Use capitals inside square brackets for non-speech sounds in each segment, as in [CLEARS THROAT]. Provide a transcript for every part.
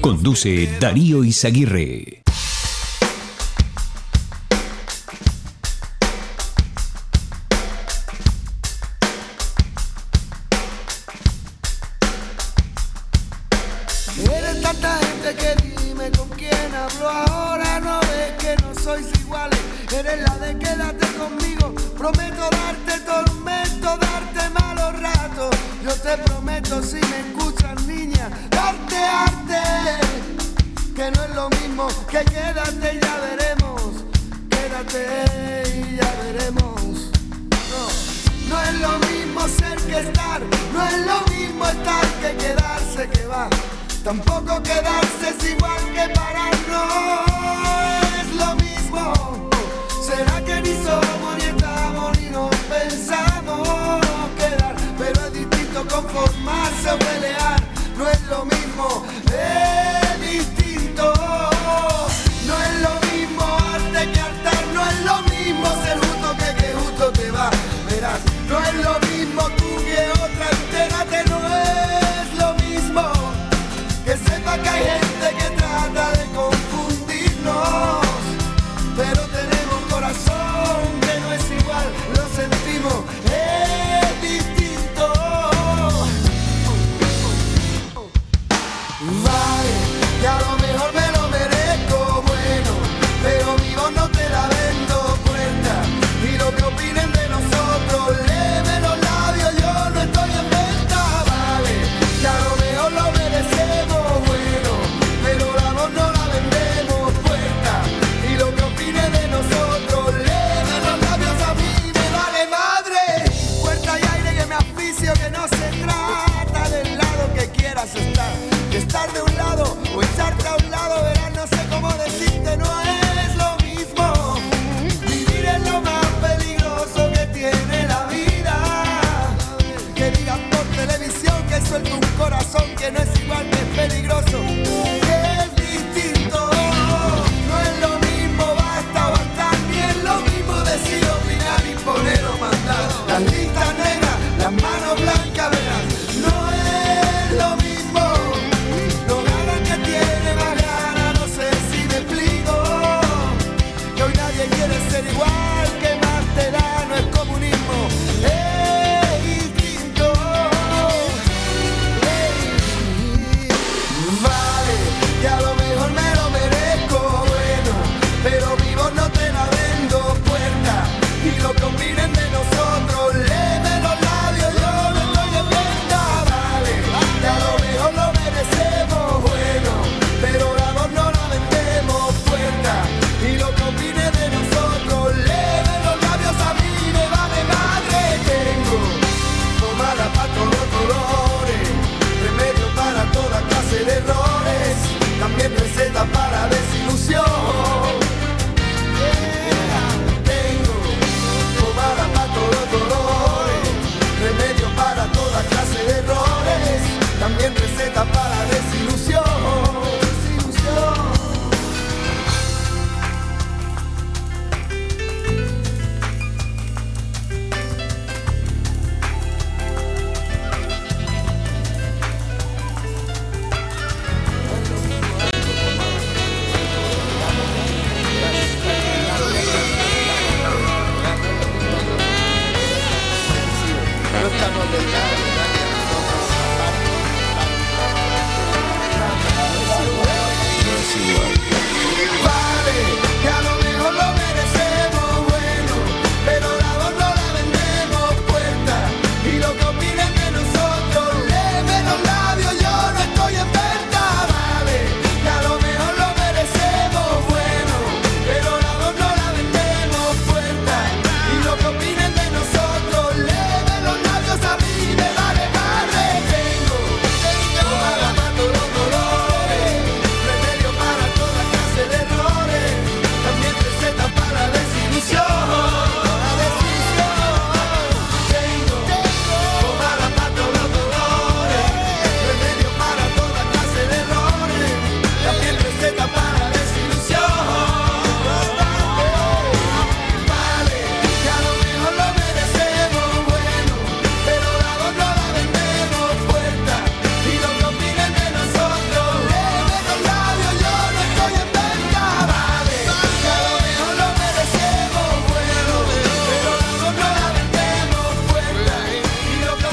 Conduce Darío Izaguirre.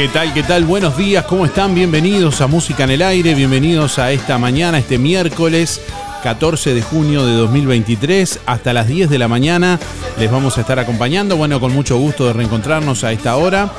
¿Qué tal? ¿Qué tal? Buenos días, ¿cómo están? Bienvenidos a Música en el Aire, bienvenidos a esta mañana, este miércoles 14 de junio de 2023, hasta las 10 de la mañana les vamos a estar acompañando, bueno, con mucho gusto de reencontrarnos a esta hora.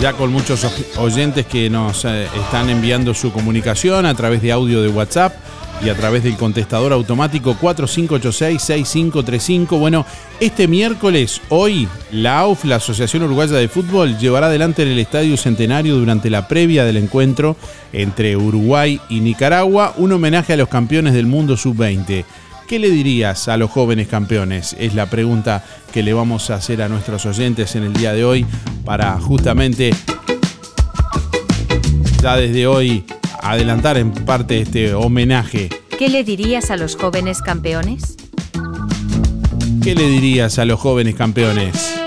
Ya con muchos oyentes que nos eh, están enviando su comunicación a través de audio de WhatsApp y a través del contestador automático 4586-6535. Bueno, este miércoles, hoy, la AUF, la Asociación Uruguaya de Fútbol, llevará adelante en el Estadio Centenario durante la previa del encuentro entre Uruguay y Nicaragua un homenaje a los campeones del mundo sub-20. ¿Qué le dirías a los jóvenes campeones? Es la pregunta que le vamos a hacer a nuestros oyentes en el día de hoy para justamente ya desde hoy adelantar en parte este homenaje. ¿Qué le dirías a los jóvenes campeones? ¿Qué le dirías a los jóvenes campeones?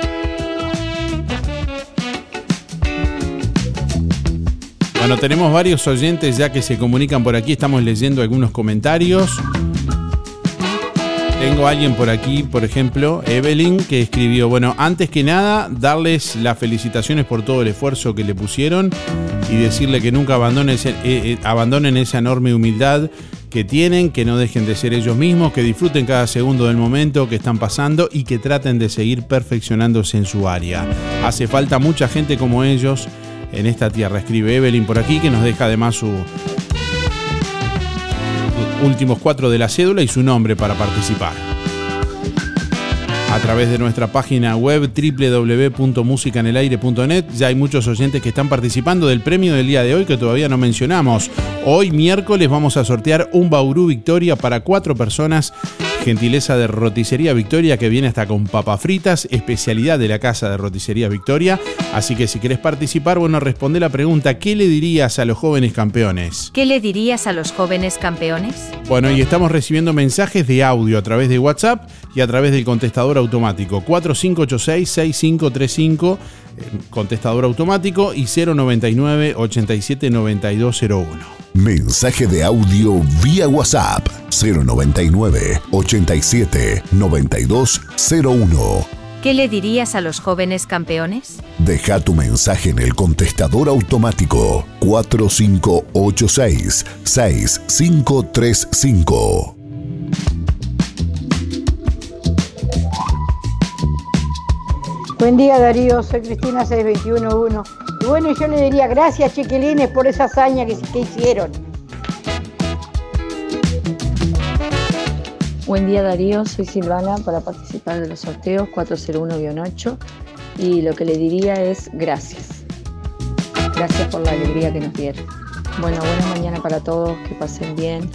Bueno, tenemos varios oyentes ya que se comunican por aquí, estamos leyendo algunos comentarios. Tengo a alguien por aquí, por ejemplo, Evelyn, que escribió, bueno, antes que nada, darles las felicitaciones por todo el esfuerzo que le pusieron y decirle que nunca abandonen, eh, eh, abandonen esa enorme humildad que tienen, que no dejen de ser ellos mismos, que disfruten cada segundo del momento que están pasando y que traten de seguir perfeccionándose en su área. Hace falta mucha gente como ellos en esta tierra. Escribe Evelyn por aquí, que nos deja además su, últimos cuatro de la cédula y su nombre para participar. A través de nuestra página web www.musicanelaire.net ya hay muchos oyentes que están participando del premio del día de hoy que todavía no mencionamos. Hoy miércoles vamos a sortear un Bauru Victoria para cuatro personas gentileza de Roticería Victoria que viene hasta con papas fritas, especialidad de la casa de Roticería Victoria. Así que si querés participar, bueno, responde la pregunta, ¿qué le dirías a los jóvenes campeones? ¿Qué le dirías a los jóvenes campeones? Bueno, y estamos recibiendo mensajes de audio a través de WhatsApp y a través del contestador automático 4586-6535, eh, contestador automático y 099 879201. Mensaje de audio vía WhatsApp 099 87 9201. ¿Qué le dirías a los jóvenes campeones? Deja tu mensaje en el contestador automático 4586 6535. Buen día Darío, soy Cristina 6211. Y bueno, yo le diría gracias chiquilines por esa hazaña que, que hicieron. Buen día Darío, soy Silvana para participar de los sorteos 401-8 y lo que le diría es gracias. Gracias por la alegría que nos dieron. Bueno, buena mañana para todos, que pasen bien.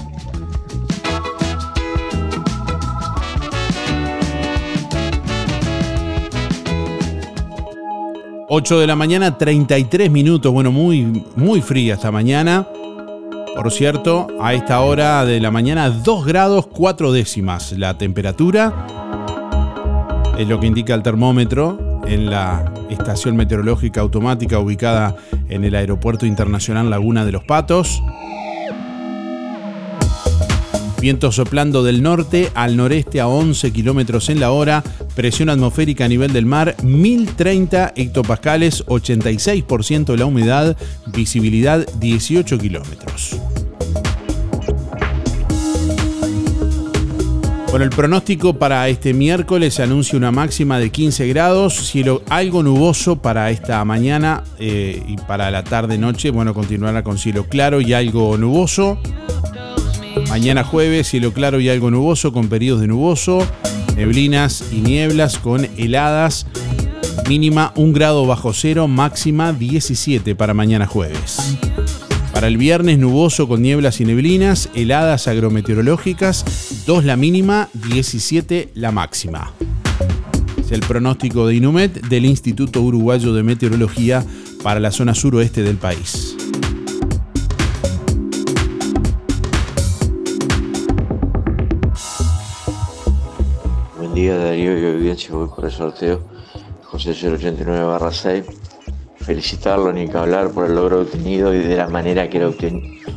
8 de la mañana, 33 minutos. Bueno, muy, muy fría esta mañana. Por cierto, a esta hora de la mañana, 2 grados 4 décimas la temperatura. Es lo que indica el termómetro en la estación meteorológica automática ubicada en el Aeropuerto Internacional Laguna de los Patos. Viento soplando del norte al noreste a 11 kilómetros en la hora. Presión atmosférica a nivel del mar 1030 hectopascales, 86% de la humedad. Visibilidad 18 kilómetros. Bueno, el pronóstico para este miércoles anuncia una máxima de 15 grados, cielo algo nuboso para esta mañana eh, y para la tarde-noche. Bueno, continuará con cielo claro y algo nuboso. Mañana jueves, cielo claro y algo nuboso con periodos de nuboso, neblinas y nieblas con heladas. Mínima 1 grado bajo cero, máxima 17 para mañana jueves. Para el viernes nuboso con nieblas y neblinas, heladas agrometeorológicas, 2 la mínima, 17 la máxima. Es el pronóstico de Inumet del Instituto Uruguayo de Meteorología para la zona suroeste del país. Día Darío y audiencia, voy por el sorteo José 089 6. Felicitarlo ni que hablar por el logro obtenido y de la manera que lo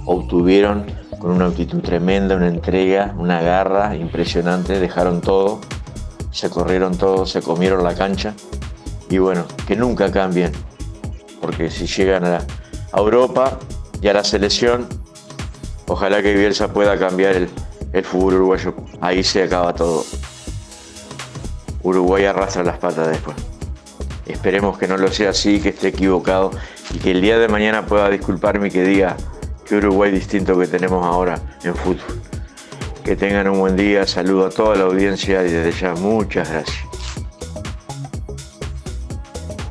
obtuvieron, con una actitud tremenda, una entrega, una garra impresionante, dejaron todo, se corrieron todo, se comieron la cancha y bueno, que nunca cambien, porque si llegan a, a Europa y a la selección, ojalá que Bielsa pueda cambiar el, el fútbol uruguayo. Ahí se acaba todo. Uruguay arrastra las patas después. Esperemos que no lo sea así, que esté equivocado y que el día de mañana pueda disculparme y que diga que Uruguay distinto que tenemos ahora en fútbol. Que tengan un buen día, saludo a toda la audiencia y desde ya muchas gracias.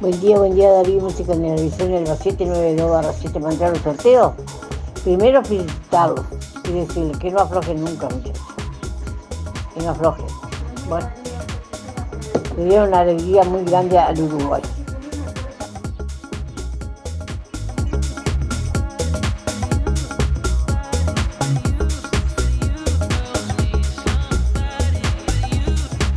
Buen día, buen día David, música en el 792 barra 7 para entrar al sorteo. Primero felicitarlos y decirles que no aflojen nunca, muchachos. Que no aflojen. Bueno, le dieron una alegría muy grande al Uruguay.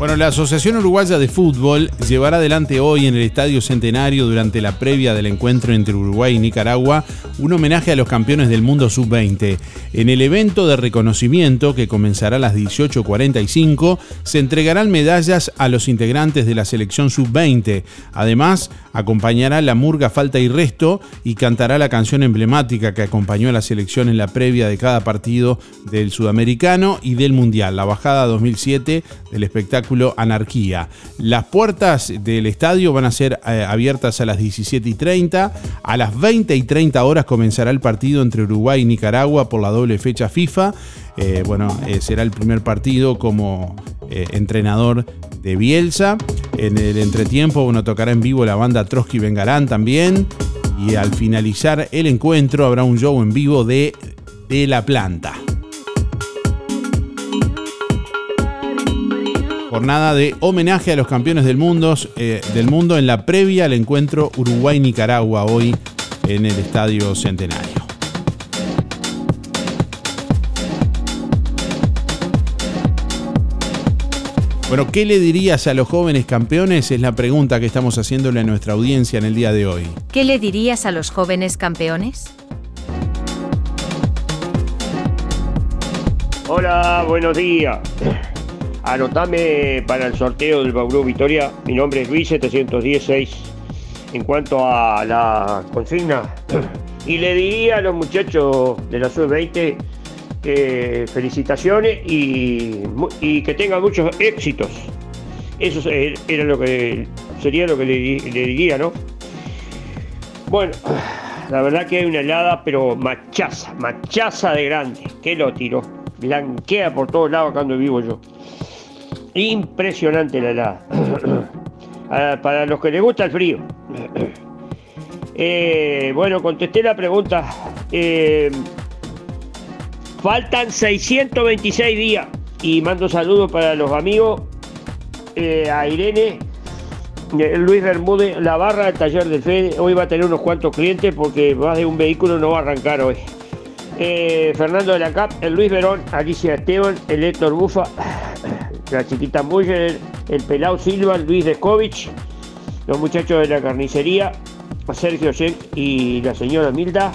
Bueno, la Asociación Uruguaya de Fútbol llevará adelante hoy en el Estadio Centenario durante la previa del encuentro entre Uruguay y Nicaragua un homenaje a los campeones del mundo sub-20. En el evento de reconocimiento que comenzará a las 18.45 se entregarán medallas a los integrantes de la selección sub-20. Además, acompañará la murga Falta y Resto y cantará la canción emblemática que acompañó a la selección en la previa de cada partido del Sudamericano y del Mundial, la bajada 2007 del espectáculo Anarquía. Las puertas del estadio van a ser eh, abiertas a las 17 y 30, a las 20 y 30 horas comenzará el partido entre Uruguay y Nicaragua por la doble fecha FIFA. Eh, bueno, eh, será el primer partido como entrenador de Bielsa. En el entretiempo, bueno, tocará en vivo la banda Trotsky Vengarán también. Y al finalizar el encuentro habrá un show en vivo de, de La Planta. Jornada de homenaje a los campeones del mundo, del mundo en la previa al encuentro Uruguay-Nicaragua hoy en el Estadio Centenario. Bueno, ¿qué le dirías a los jóvenes campeones? Es la pregunta que estamos haciéndole a nuestra audiencia en el día de hoy. ¿Qué le dirías a los jóvenes campeones? Hola, buenos días. Anotame para el sorteo del Bauru Victoria. Mi nombre es Luis 716. En cuanto a la consigna, [CLEARS THROAT] y le diría a los muchachos de la sub-20 que felicitaciones y, que tengan muchos éxitos. Eso era lo que sería lo que le, diría, ¿no? Bueno, [SIGHS] la verdad que hay una helada, pero machaza, machaza de grande. Que lo tiró. Blanquea por todos lados cuando vivo yo. Impresionante la helada. [CLEARS THROAT] Para los que les gusta el frío. [CLEARS THROAT] Eh, bueno, contesté la pregunta. Eh, faltan 626 días. Y mando saludos para los amigos. Eh, a Irene, Luis Bermúdez, la barra del taller del Fede. Hoy va a tener unos cuantos clientes porque más de un vehículo no va a arrancar hoy. Fernando de la CAP, el Luis Verón, Alicia Esteban, el Héctor Bufa, la chiquita Muller, el Pelao Silva, Luis Descovich, los muchachos de la carnicería, Sergio Sheck y la señora Milda,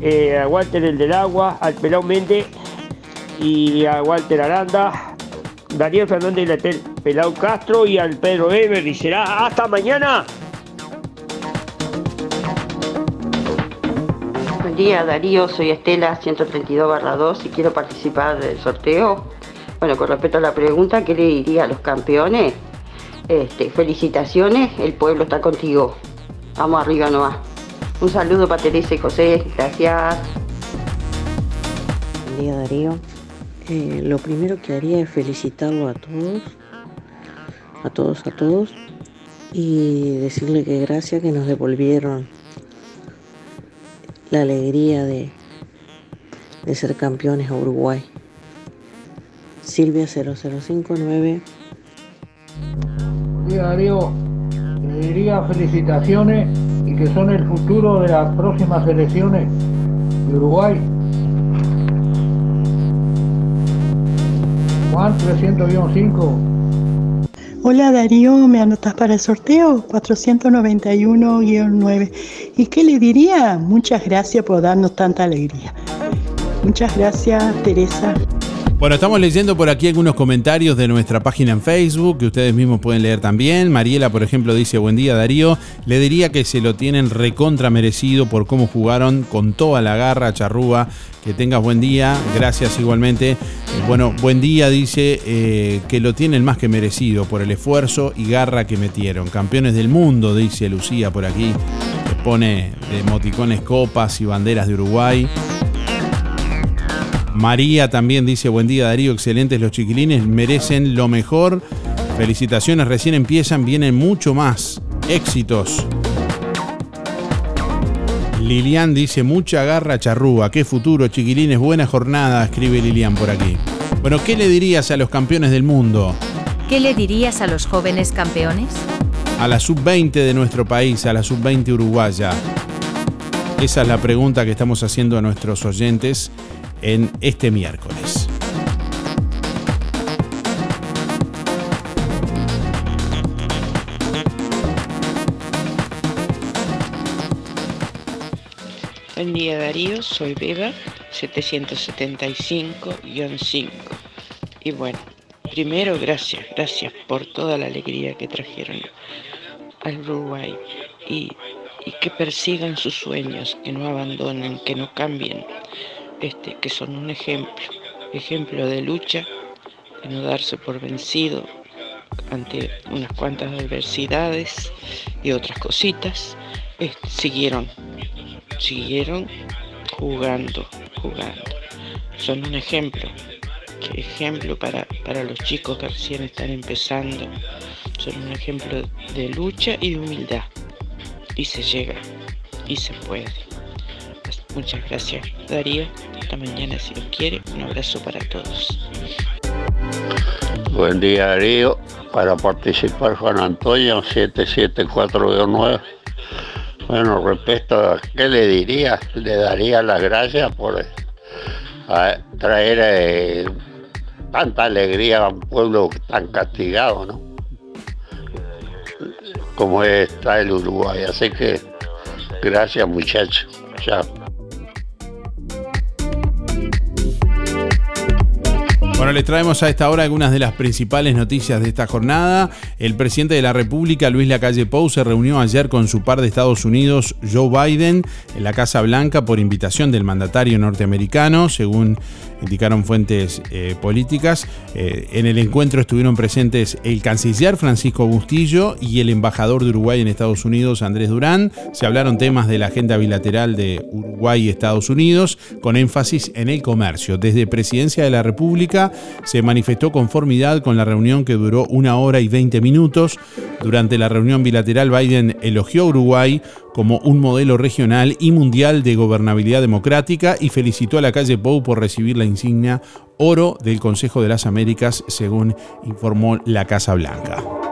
eh, a Walter el del agua, al Pelao Méndez y a Walter Aranda, Daniel Fernández Letel, Pelao Castro y al Pedro Ever. Y será hasta mañana. Buen día Darío, soy Estela 132 2 y quiero participar del sorteo. Bueno, con respecto a la pregunta, ¿qué le diría a los campeones? Este, felicitaciones, el pueblo está contigo. Vamos arriba nomás. Un saludo para Teresa y José, gracias. Buen día Darío. Eh, lo primero que haría es felicitarlo a todos, a todos, a todos, y decirle que gracias que nos devolvieron la alegría de, de ser campeones a Uruguay. Silvia 0059 día Darío, le diría felicitaciones y que son el futuro de las próximas elecciones de Uruguay. Juan 300-5. Hola Darío, ¿me anotas para el sorteo? 491-9. ¿Y qué le diría? Muchas gracias por darnos tanta alegría. Muchas gracias, Teresa. Bueno, estamos leyendo por aquí algunos comentarios de nuestra página en Facebook que ustedes mismos pueden leer también. Mariela, por ejemplo, dice, buen día Darío. Le diría que se lo tienen recontra merecido por cómo jugaron con toda la garra, charrúa. Que tengas buen día. Gracias igualmente. Eh, bueno, buen día dice eh, que lo tienen más que merecido por el esfuerzo y garra que metieron. Campeones del mundo, dice Lucía por aquí. Pone emoticones copas y banderas de Uruguay. María también dice, buen día Darío, excelentes los chiquilines, merecen lo mejor. Felicitaciones, recién empiezan, vienen mucho más. Éxitos. Lilian dice, mucha garra charrúa, qué futuro chiquilines, buena jornada, escribe Lilian por aquí. Bueno, ¿qué le dirías a los campeones del mundo? ¿Qué le dirías a los jóvenes campeones? A la sub-20 de nuestro país, a la sub-20 uruguaya. Esa es la pregunta que estamos haciendo a nuestros oyentes en este miércoles. Buen día Darío, soy Beba 775-5. Y bueno, primero gracias, gracias por toda la alegría que trajeron al Uruguay y, y que persigan sus sueños, que no abandonen, que no cambien, este, que son un ejemplo, ejemplo de lucha, de no darse por vencido ante unas cuantas adversidades y otras cositas, este, siguieron, siguieron jugando, jugando. Son un ejemplo, ejemplo para, para los chicos que recién están empezando. Son un ejemplo de lucha y de humildad. Y se llega, y se puede. Muchas gracias, Darío. Hasta mañana si Dios quiere. Un abrazo para todos. Buen día Darío, para participar Juan Antonio 77429. Bueno, respecto a qué le diría, le daría las gracias por eh, traer eh, tanta alegría a un pueblo tan castigado, ¿no? Como está el Uruguay. Así que gracias muchachos. Chao. Bueno, les traemos a esta hora algunas de las principales noticias de esta jornada. El presidente de la República, Luis Lacalle Pou, se reunió ayer con su par de Estados Unidos, Joe Biden, en la Casa Blanca por invitación del mandatario norteamericano, según indicaron fuentes eh, políticas. Eh, en el encuentro estuvieron presentes el canciller Francisco Bustillo y el embajador de Uruguay en Estados Unidos, Andrés Durán. Se hablaron temas de la agenda bilateral de Uruguay y Estados Unidos, con énfasis en el comercio. Desde Presidencia de la República se manifestó conformidad con la reunión que duró una hora y 20 minutos. Durante la reunión bilateral, Biden elogió a Uruguay como un modelo regional y mundial de gobernabilidad democrática y felicitó a la calle Pou por recibir la insignia Oro del Consejo de las Américas, según informó la Casa Blanca.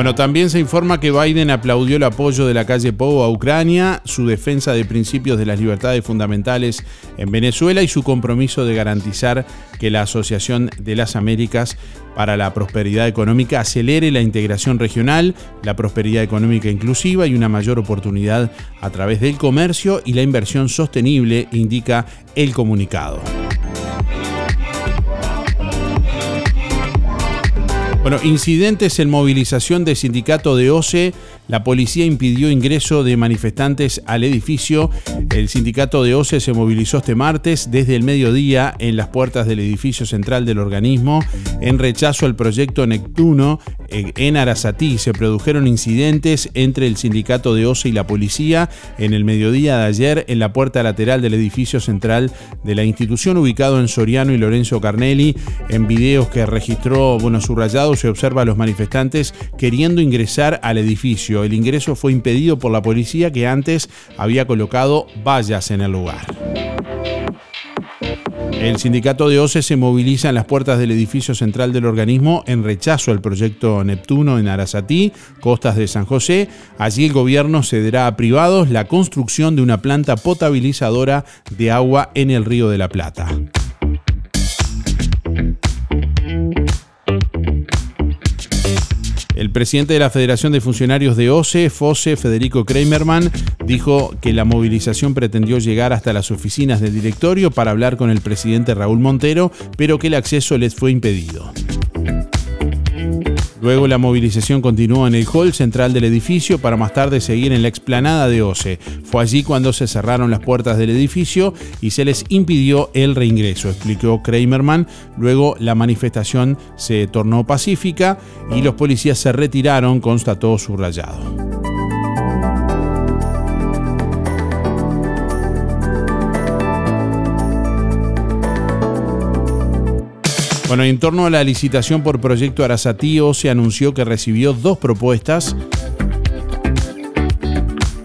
Bueno, también se informa que Biden aplaudió el apoyo de la calle Pou a Ucrania, su defensa de principios de las libertades fundamentales en Venezuela y su compromiso de garantizar que la Asociación de las Américas para la Prosperidad Económica acelere la integración regional, la prosperidad económica inclusiva y una mayor oportunidad a través del comercio y la inversión sostenible, indica el comunicado. Bueno, incidentes en movilización de sindicato de OCE. La policía impidió ingreso de manifestantes al edificio. El sindicato de OCE se movilizó este martes desde el mediodía en las puertas del edificio central del organismo en rechazo al proyecto Neptuno en Arasatí. Se produjeron incidentes entre el sindicato de OCE y la policía en el mediodía de ayer en la puerta lateral del edificio central de la institución ubicado en Soriano y Lorenzo Carnelli. En videos que registró bueno, subrayado se observa a los manifestantes queriendo ingresar al edificio. El ingreso fue impedido por la policía que antes había colocado vallas en el lugar. El sindicato de OCE se moviliza en las puertas del edificio central del organismo en rechazo al proyecto Neptuno en Arasatí, costas de San José. Allí el gobierno cederá a privados la construcción de una planta potabilizadora de agua en el río de la Plata. El presidente de la Federación de Funcionarios de OCE, FOSE, Federico Kramerman, dijo que la movilización pretendió llegar hasta las oficinas del directorio para hablar con el presidente Raúl Montero, pero que el acceso les fue impedido. Luego la movilización continuó en el hall central del edificio para más tarde seguir en la explanada de OCE. Fue allí cuando se cerraron las puertas del edificio y se les impidió el reingreso, explicó Kramerman. Luego la manifestación se tornó pacífica y los policías se retiraron, constató subrayado. Bueno, en torno a la licitación por proyecto Arasatío, se anunció que recibió dos propuestas.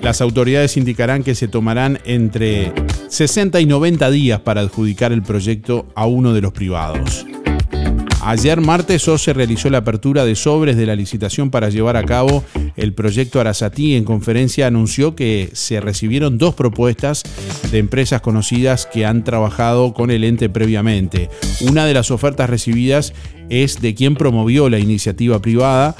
Las autoridades indicarán que se tomarán entre 60 y 90 días para adjudicar el proyecto a uno de los privados. Ayer martes se realizó la apertura de sobres de la licitación para llevar a cabo el proyecto Arasatí. En conferencia anunció que se recibieron dos propuestas de empresas conocidas que han trabajado con el ente previamente. Una de las ofertas recibidas es de quien promovió la iniciativa privada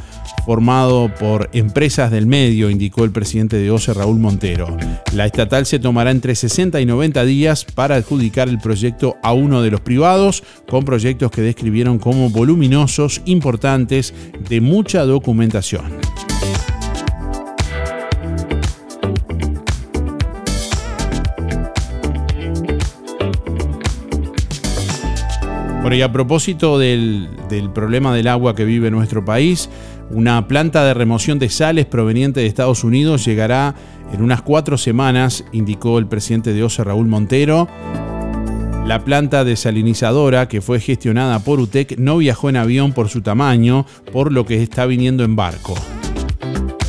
formado por empresas del medio, indicó el presidente de OCE, Raúl Montero. La estatal se tomará entre 60 y 90 días para adjudicar el proyecto a uno de los privados, con proyectos que describieron como voluminosos, importantes, de mucha documentación. Bueno, y a propósito del, del problema del agua que vive nuestro país, una planta de remoción de sales proveniente de Estados Unidos llegará en unas cuatro semanas, indicó el presidente de OCE Raúl Montero. La planta desalinizadora que fue gestionada por UTEC no viajó en avión por su tamaño, por lo que está viniendo en barco.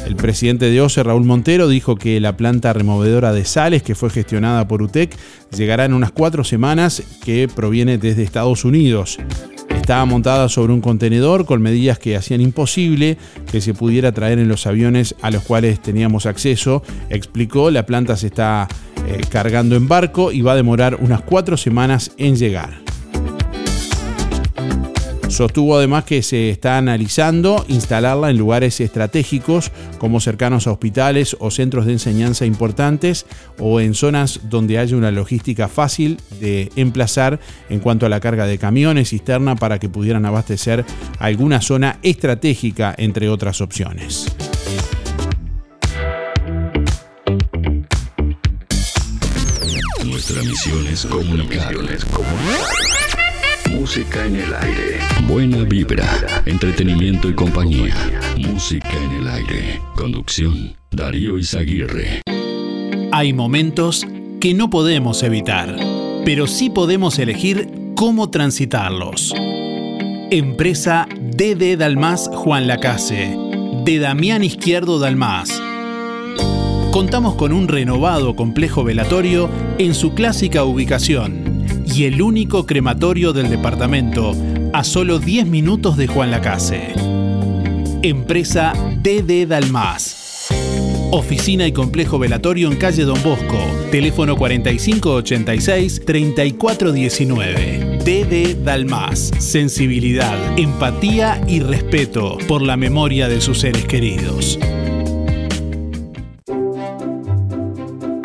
El presidente de OCE, Raúl Montero, dijo que la planta removedora de sales que fue gestionada por UTEC llegará en unas cuatro semanas que proviene desde Estados Unidos. Estaba montada sobre un contenedor con medidas que hacían imposible que se pudiera traer en los aviones a los cuales teníamos acceso. Explicó, la planta se está eh, cargando en barco y va a demorar unas cuatro semanas en llegar. Sostuvo además que se está analizando instalarla en lugares estratégicos como cercanos a hospitales o centros de enseñanza importantes o en zonas donde haya una logística fácil de emplazar en cuanto a la carga de camiones, cisterna para que pudieran abastecer alguna zona estratégica entre otras opciones. Nuestra misión es comunicar. Música en el aire. Buena vibra, entretenimiento y compañía. Música en el aire. Conducción, Darío Izaguirre. Hay momentos que no podemos evitar, pero sí podemos elegir cómo transitarlos. Empresa DD Dalmas Juan Lacase, de Damián Izquierdo Dalmas. Contamos con un renovado complejo velatorio en su clásica ubicación y el único crematorio del departamento a solo 10 minutos de Juan Lacase. Empresa DD Dalmas. Oficina y complejo velatorio en calle Don Bosco. Teléfono 4586-3419. DD Dalmas. Sensibilidad, empatía y respeto por la memoria de sus seres queridos.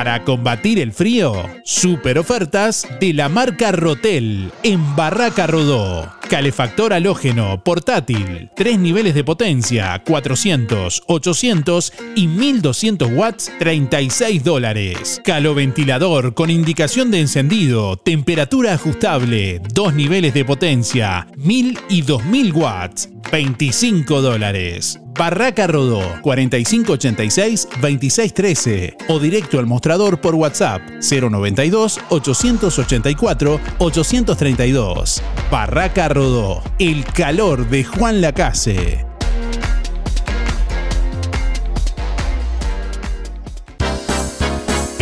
Para combatir el frío, super ofertas de la marca Rotel en Barraca Rodó. Calefactor halógeno, portátil, tres niveles de potencia, 400, 800 y 1200 watts, 36 dólares. Caloventilador con indicación de encendido, temperatura ajustable, dos niveles de potencia, 1000 y 2000 watts, 25 dólares. Barraca Rodó 4586-2613 o directo al mostrador por WhatsApp 092-884-832. Barraca Rodó, el calor de Juan Lacase.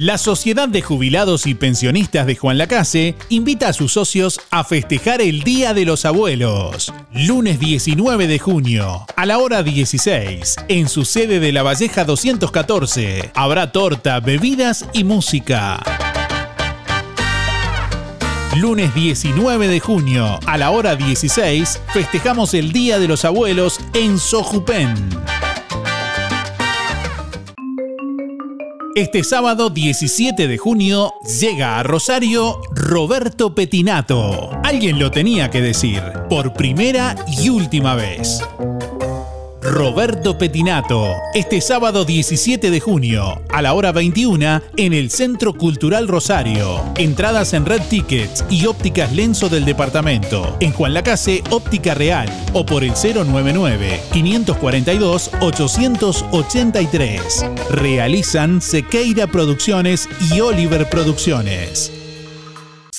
La Sociedad de Jubilados y Pensionistas de Juan Lacase invita a sus socios a festejar el Día de los Abuelos, lunes 19 de junio, a la hora 16, en su sede de La Valleja 214. Habrá torta, bebidas y música. Lunes 19 de junio, a la hora 16, festejamos el Día de los Abuelos en Sojupen. Este sábado 17 de junio llega a Rosario Roberto Petinato. Alguien lo tenía que decir, por primera y última vez. Roberto Petinato, este sábado 17 de junio, a la hora 21, en el Centro Cultural Rosario. Entradas en Red Tickets y ópticas Lenzo del departamento. En Juan Lacase, Óptica Real. O por el 099-542-883. Realizan Sequeira Producciones y Oliver Producciones.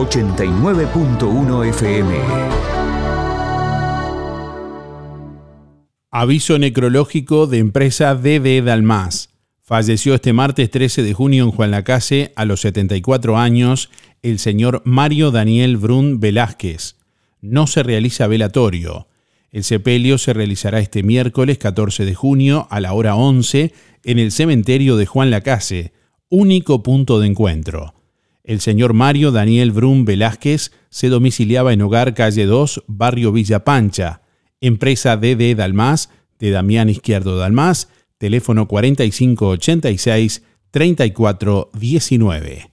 89.1 FM. Aviso necrológico de empresa DD Dalmas. Falleció este martes 13 de junio en Juan Lacase a los 74 años el señor Mario Daniel Brun Velázquez. No se realiza velatorio. El sepelio se realizará este miércoles 14 de junio a la hora 11 en el cementerio de Juan Lacase, único punto de encuentro. El señor Mario Daniel Brun Velázquez se domiciliaba en Hogar Calle 2, Barrio Villa Pancha, empresa DD Dalmas, de Damián Izquierdo Dalmas, teléfono 4586-3419.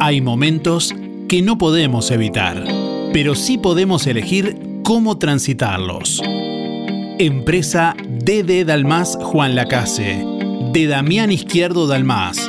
Hay momentos que no podemos evitar, pero sí podemos elegir cómo transitarlos. Empresa DD Dalmas Juan Lacase, de Damián Izquierdo Dalmas.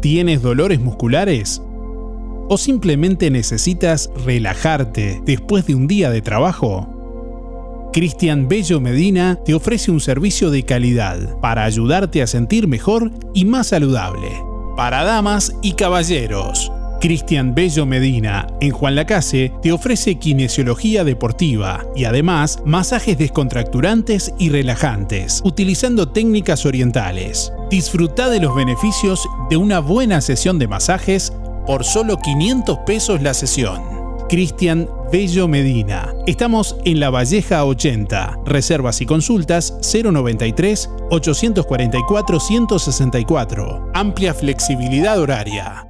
¿Tienes dolores musculares? ¿O simplemente necesitas relajarte después de un día de trabajo? Cristian Bello Medina te ofrece un servicio de calidad para ayudarte a sentir mejor y más saludable. Para damas y caballeros. Cristian Bello Medina, en Juan Lacase, te ofrece kinesiología deportiva y además masajes descontracturantes y relajantes, utilizando técnicas orientales. Disfruta de los beneficios de una buena sesión de masajes por solo 500 pesos la sesión. Cristian Bello Medina. Estamos en La Valleja 80. Reservas y consultas 093 844 164. Amplia flexibilidad horaria.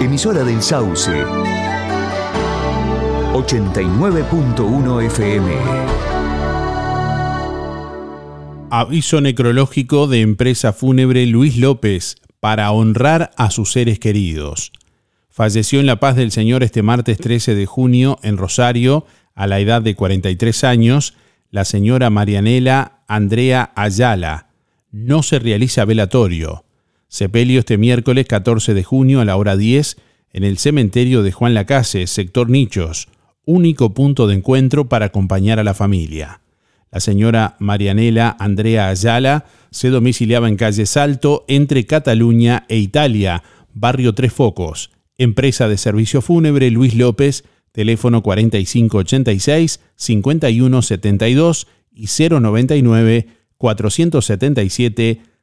Emisora del Sauce. 89.1 FM. Aviso necrológico de empresa fúnebre Luis López para honrar a sus seres queridos. Falleció en La Paz del Señor este martes 13 de junio en Rosario, a la edad de 43 años, la señora Marianela Andrea Ayala. No se realiza velatorio. Sepelio este miércoles 14 de junio a la hora 10 en el cementerio de Juan Lacase, sector Nichos, único punto de encuentro para acompañar a la familia. La señora Marianela Andrea Ayala se domiciliaba en calle Salto entre Cataluña e Italia, barrio Tres Focos, empresa de servicio fúnebre Luis López, teléfono 4586-5172 y 099 477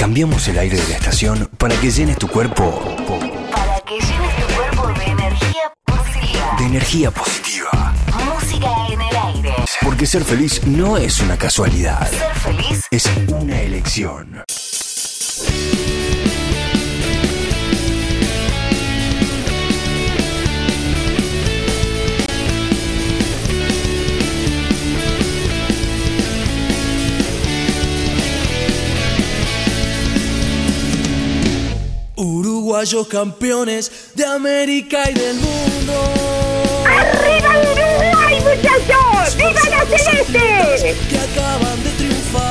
Cambiamos el aire de la estación para que llenes tu cuerpo Para que llenes tu cuerpo de energía positiva. de energía positiva. Música en el aire. Porque ser feliz no es una casualidad, Ser feliz es una elección. Uruguayos campeones de América y del mundo. ¡Arriba Uruguay, muchachos! ¡Viva la celeste! Que acaban de triunfar.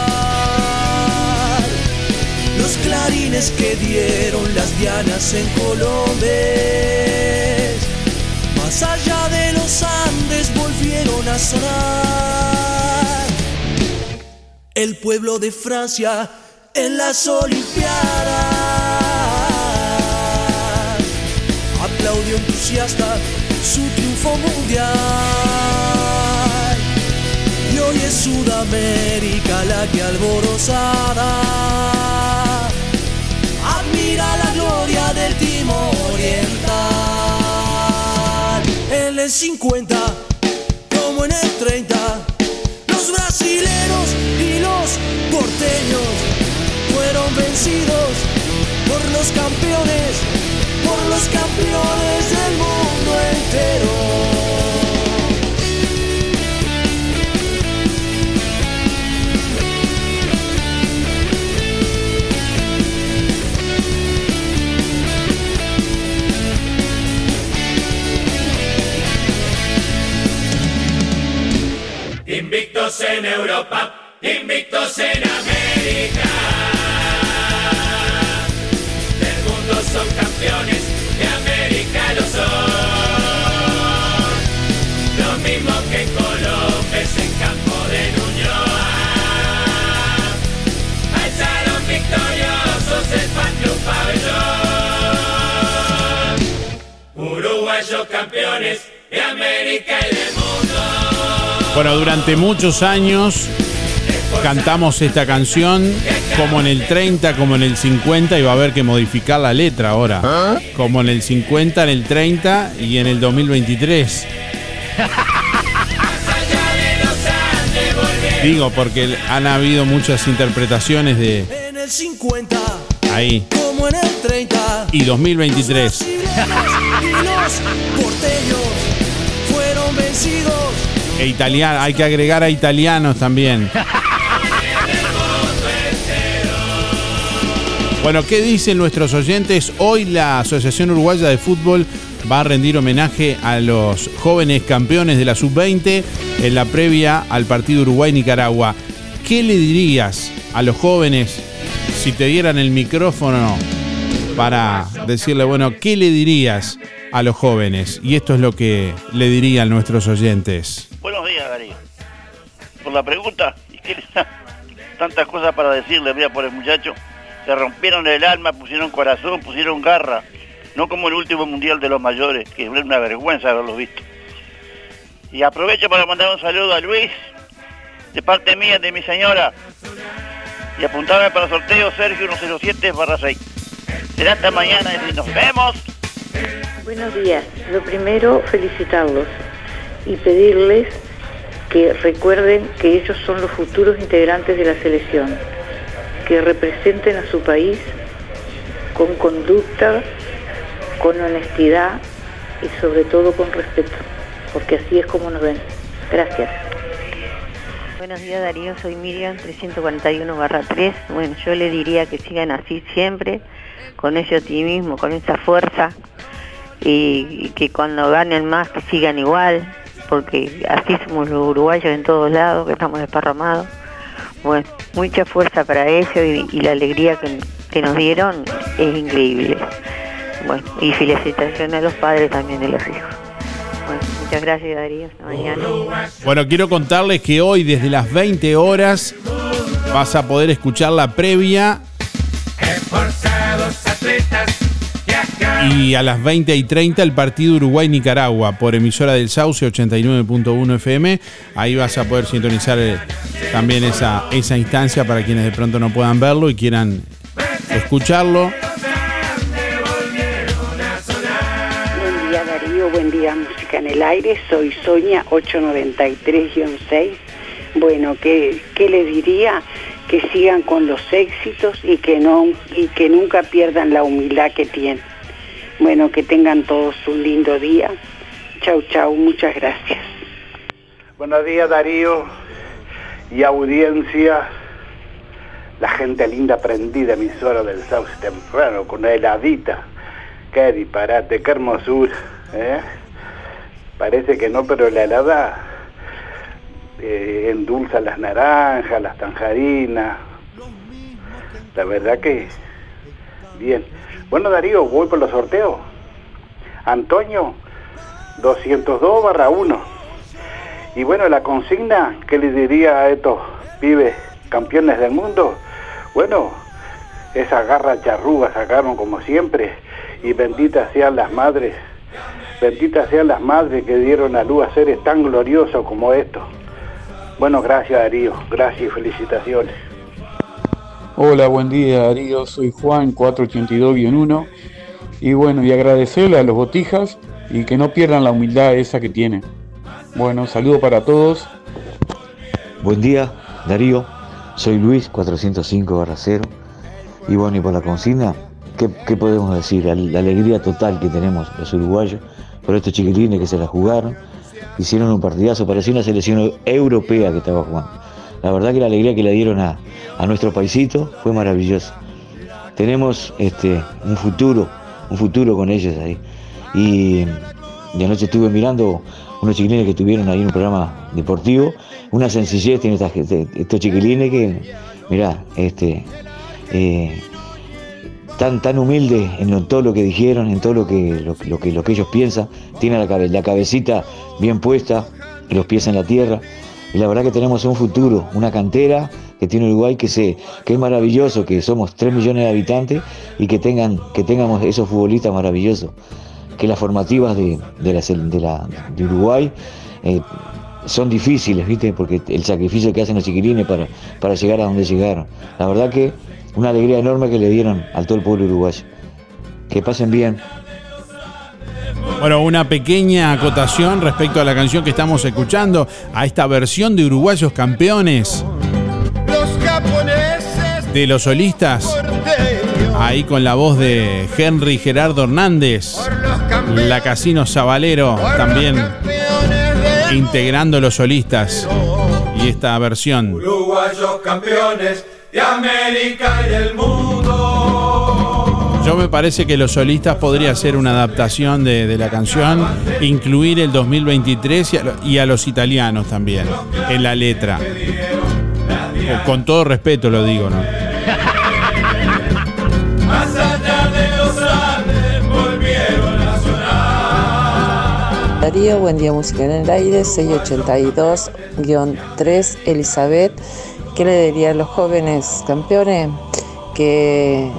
Los clarines que dieron las dianas en Colombia. Más allá de los Andes volvieron a sonar. El pueblo de Francia en las Olimpiadas. Aplaudió entusiasta su triunfo mundial. Y hoy es Sudamérica la que alborozada admira la gloria del Timo Oriental. En el 50, como en el 30, los brasileros y los porteños fueron vencidos por los campeones, por los campeones del mundo entero. Invictos en Europa, invictos en América. Del mundo son campeones, de América lo son. Lo mismo que es en campo de Nuñoa. Alzaron victoriosos el patio pabellón. Uruguayos campeones de América y del mundo. Bueno, durante muchos años cantamos esta canción como en el 30, como en el 50 y va a haber que modificar la letra ahora. Como en el 50, en el 30 y en el 2023. Digo, porque han habido muchas interpretaciones de En el 50, ahí. como en el 30, Y 2023. y los porteños fueron vencidos. E italiano, hay que agregar a italianos también. [LAUGHS] Bueno, ¿qué dicen nuestros oyentes? Hoy la Asociación Uruguaya de Fútbol va a rendir homenaje a los jóvenes campeones de la Sub-20 en la previa al partido Uruguay-Nicaragua. ¿Qué le dirías a los jóvenes si te dieran el micrófono para decirle, bueno, ¿qué le dirías a los jóvenes? Y esto es lo que le dirían nuestros oyentes. Buenos días, Darío. Por la pregunta, y que [LAUGHS] tantas cosas para decirle, mira, por el muchacho. Se rompieron el alma, pusieron corazón, pusieron garra. no como el último mundial de los mayores, que es una vergüenza haberlos visto. Y aprovecho para mandar un saludo a Luis, de parte mía, de mi señora, y apuntarme para sorteo Sergio 107 barra 6. Será hasta mañana y nos vemos. Buenos días. Lo primero, felicitarlos y pedirles que recuerden que ellos son los futuros integrantes de la selección, que representen a su país con conducta, con honestidad y sobre todo con respeto, porque así es como nos ven. Gracias. Buenos días Darío, soy Miriam 341 barra 3. Bueno, yo le diría que sigan así siempre, con ese optimismo, con esa fuerza y, y que cuando ganen más que sigan igual, porque así somos los uruguayos en todos lados, que estamos desparramados. Bueno, mucha fuerza para ellos y, y la alegría que, que nos dieron es increíble. Bueno, y felicitaciones a los padres también de los hijos. Bueno, muchas gracias Darío, hasta mañana. Bueno, quiero contarles que hoy desde las 20 horas vas a poder escuchar la previa y a las 20 y 30 el partido Uruguay-Nicaragua por emisora del Sauce 89.1 FM. Ahí vas a poder sintonizar eh, también esa, esa instancia para quienes de pronto no puedan verlo y quieran escucharlo. Buen día Darío, buen día Música en el Aire, soy Soña 893-6. Bueno, ¿qué, ¿qué le diría? Que sigan con los éxitos y que, no, y que nunca pierdan la humildad que tienen. Bueno, que tengan todos un lindo día. Chau, chau, muchas gracias. Buenos días Darío y audiencia. La gente linda prendida, emisora del Sauce temprano, con una heladita. Qué disparate, qué hermosura. ¿eh? Parece que no, pero la helada eh, endulza las naranjas, las tanjarinas. La verdad que bien. Bueno Darío, voy por los sorteos. Antonio, 202 barra 1. Y bueno, la consigna, ¿qué le diría a estos pibes campeones del mundo? Bueno, esa garra charruga sacaron como siempre y benditas sean las madres, benditas sean las madres que dieron a luz a seres tan gloriosos como estos. Bueno, gracias Darío, gracias y felicitaciones. Hola, buen día Darío, soy Juan 482-1 y bueno, y agradecerle a los botijas y que no pierdan la humildad esa que tienen. Bueno, saludo para todos. Buen día, Darío. Soy Luis, 405 0. Y bueno, y por la consigna, ¿qué, podemos decir? La, la alegría total que tenemos los uruguayos por estos chiquilines que se la jugaron. Hicieron un partidazo, parecía una selección europea que estaba jugando. La verdad que la alegría que le dieron a, a nuestro paisito fue maravilloso. Tenemos este, un futuro, un futuro con ellos ahí. Y, y anoche estuve mirando unos chiquilines que tuvieron ahí en un programa deportivo, una sencillez tiene esta gente- estos chiquilines que, mirá, este, eh, tan, tan humilde en todo lo que dijeron, en todo lo que, lo, que, lo que ellos piensan, tienen la, cabe- la cabecita bien puesta, los pies en la tierra, y la verdad que tenemos un futuro, una cantera que tiene Uruguay que, se, que es maravilloso, que somos 3 millones de habitantes y que, tengan, que tengamos esos futbolistas maravillosos que las formativas de, de, la, de, de Uruguay eh, son difíciles, ¿viste? Porque el sacrificio que hacen los chiquilines para, para llegar a donde llegaron. La verdad que una alegría enorme que le dieron a todo el pueblo uruguayo. Que pasen bien. Bueno, una pequeña acotación respecto a la canción que estamos escuchando, a esta versión de Uruguayos Campeones. Los japoneses de los solistas, ahí con la voz de Henry Gerardo Hernández, la Casino Zabalero también integrando los solistas. Y esta versión. Uruguayos campeones de América y del mundo. Yo me parece que los solistas podría ser una adaptación de, de la canción, incluir el 2023 y a, lo- y a los italianos también en la letra. O- Con todo respeto lo digo, ¿no? Darío, buen día música en el aire, 682-3, Elizabeth. ¿Qué le diría a los jóvenes campeones? Que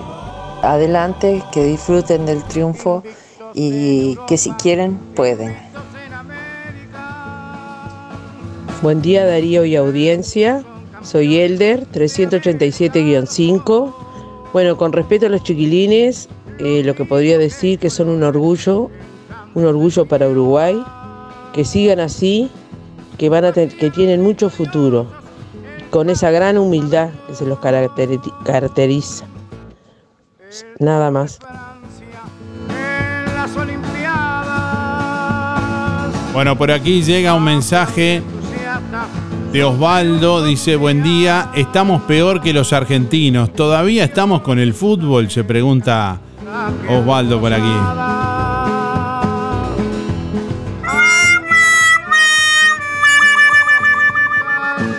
adelante, que disfruten del triunfo y que si quieren pueden. Buen día Darío y audiencia, soy Elder 387-5. Bueno, con respecto a los chiquilines, eh, lo que podría decir que son un orgullo, un orgullo para Uruguay, que sigan así, que, van a que tienen mucho futuro, con esa gran humildad que se los caracteri- caracteriza. Nada más. Bueno, por aquí llega un mensaje de Osvaldo. Dice, buen día, estamos peor que los argentinos. ¿Todavía estamos con el fútbol? Se pregunta Osvaldo por aquí.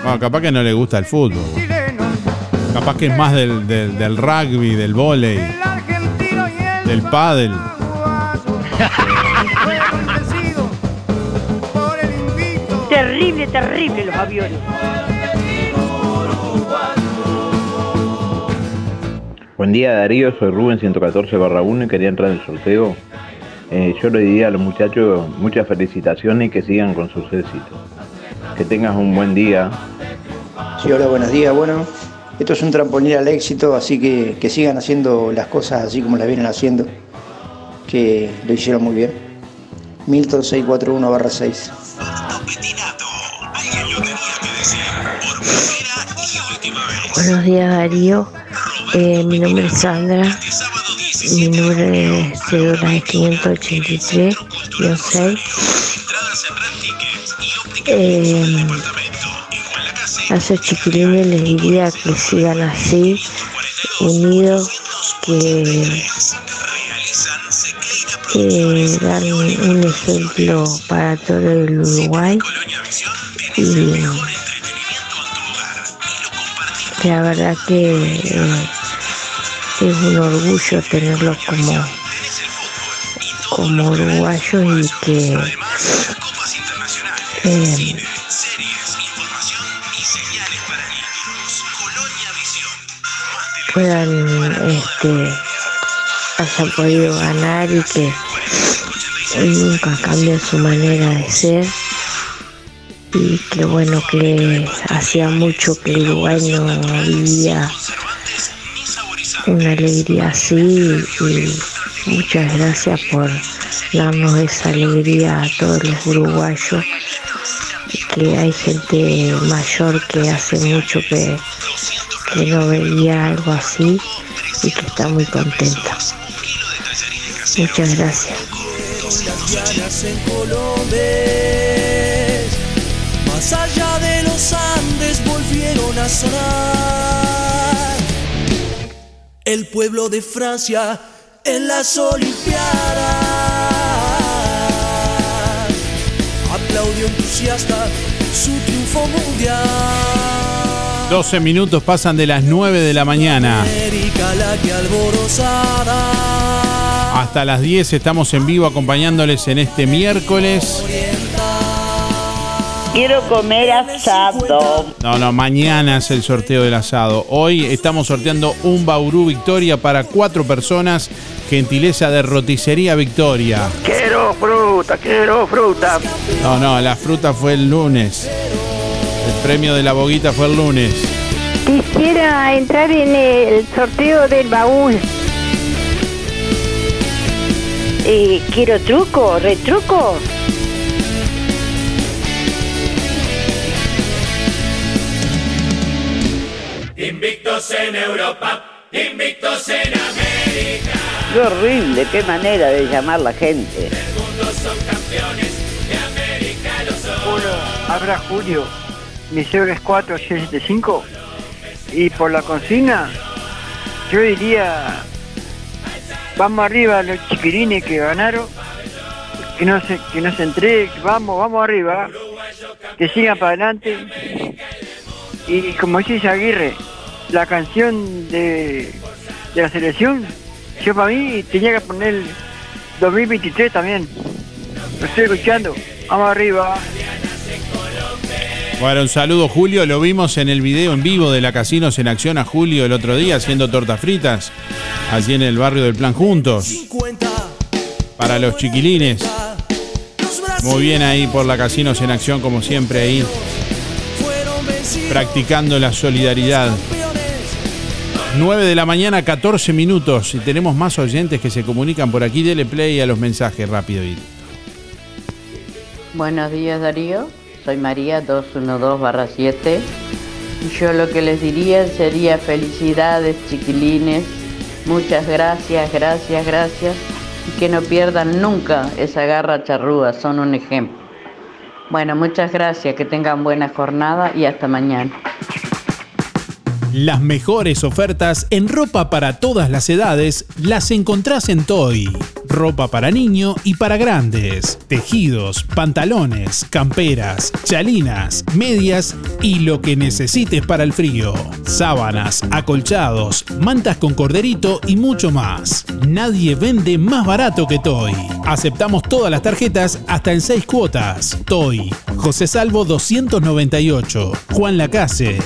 Bueno, capaz que no le gusta el fútbol. Capaz que es más del, del- del rugby, del vóley, del pádel. Terrible, terrible los aviones. Buen día Darío, soy Rubén 114 barra 1 y quería entrar en el sorteo. Eh, yo le diría a los muchachos muchas felicitaciones y que sigan con sus éxitos. Que tengas un buen día. Sí, hola, buenos días. Bueno, esto es un trampolín al éxito, así que que sigan haciendo las cosas así como las vienen haciendo, que lo hicieron muy bien. Milton 641 barra 6. Buenos días Darío, Eh, mi nombre es Sandra, mi número de cédula es 583-6. Eh, a esos chiquilines les diría que sigan así, unidos, que, dan un ejemplo para todo el Uruguay. Y la verdad que eh, es un orgullo tenerlos como como uruguayos y que puedan este hayan podido ganar y que nunca cambien su manera de ser. Y que bueno que hacía mucho que Uruguay no vivía una alegría así y muchas gracias por darnos esa alegría a todos los uruguayos que hay gente mayor que hace mucho que, que no veía algo así y que está muy contenta muchas gracias más allá de los Andes volvieron a sonar. El pueblo de Francia en las Olimpiadas aplaudió entusiasta su triunfo mundial. 12 minutos pasan de las 9 de la mañana. Hasta las 10 estamos en vivo acompañándoles en este miércoles. Quiero comer asado. No, no, mañana es el sorteo del asado. Hoy estamos sorteando un Bauru Victoria para cuatro personas. Gentileza de Roticería Victoria. Quiero fruta, quiero fruta. No, no, la fruta fue el lunes. El premio de la boguita fue el lunes. Quisiera entrar en el sorteo del baúl. Eh, quiero truco, retruco. Invictos en Europa, invictos en América. Qué horrible, qué manera de llamar la gente. Mundos son campeones de América los son. Hola, habla Julio. Mi cédula es 4675. Y por la consigna, yo diría, vamos arriba los chiquirines que ganaron, que no se, que no se entreguen, vamos, vamos arriba, que sigan para adelante. Y como dice Aguirre, la canción de, de la selección, yo para mí tenía que poner 2023 también. Lo estoy escuchando, vamos arriba. Bueno, un saludo Julio, lo vimos en el video en vivo de la Casinos en Acción a Julio el otro día haciendo tortas fritas, allí en el barrio del Plan Juntos, para los chiquilines. Muy bien ahí por la Casinos en Acción, como siempre ahí, practicando la solidaridad. 9 de la mañana, 14 minutos. Y tenemos más oyentes que se comunican por aquí. Dele play a los mensajes rápido. Buenos días Darío, soy María 212-7 y yo lo que les diría sería felicidades chiquilines, muchas gracias, gracias, gracias y que no pierdan nunca esa garra charrúa, son un ejemplo. Bueno, muchas gracias, que tengan buena jornada y hasta mañana. Las mejores ofertas en ropa para todas las edades las encontrás en Toy. Ropa para niño y para grandes. Tejidos, pantalones, camperas, chalinas, medias y lo que necesites para el frío. Sábanas, acolchados, mantas con corderito y mucho más. Nadie vende más barato que Toy. Aceptamos todas las tarjetas hasta en 6 cuotas. Toy. José Salvo 298. Juan Lacase.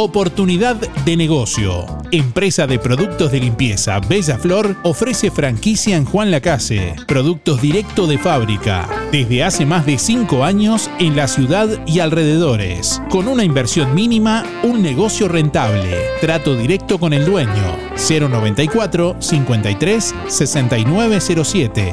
Oportunidad de negocio. Empresa de productos de limpieza Bella Flor ofrece franquicia en Juan Lacase. Productos directo de fábrica. Desde hace más de 5 años en la ciudad y alrededores. Con una inversión mínima, un negocio rentable. Trato directo con el dueño. 094 53 6907.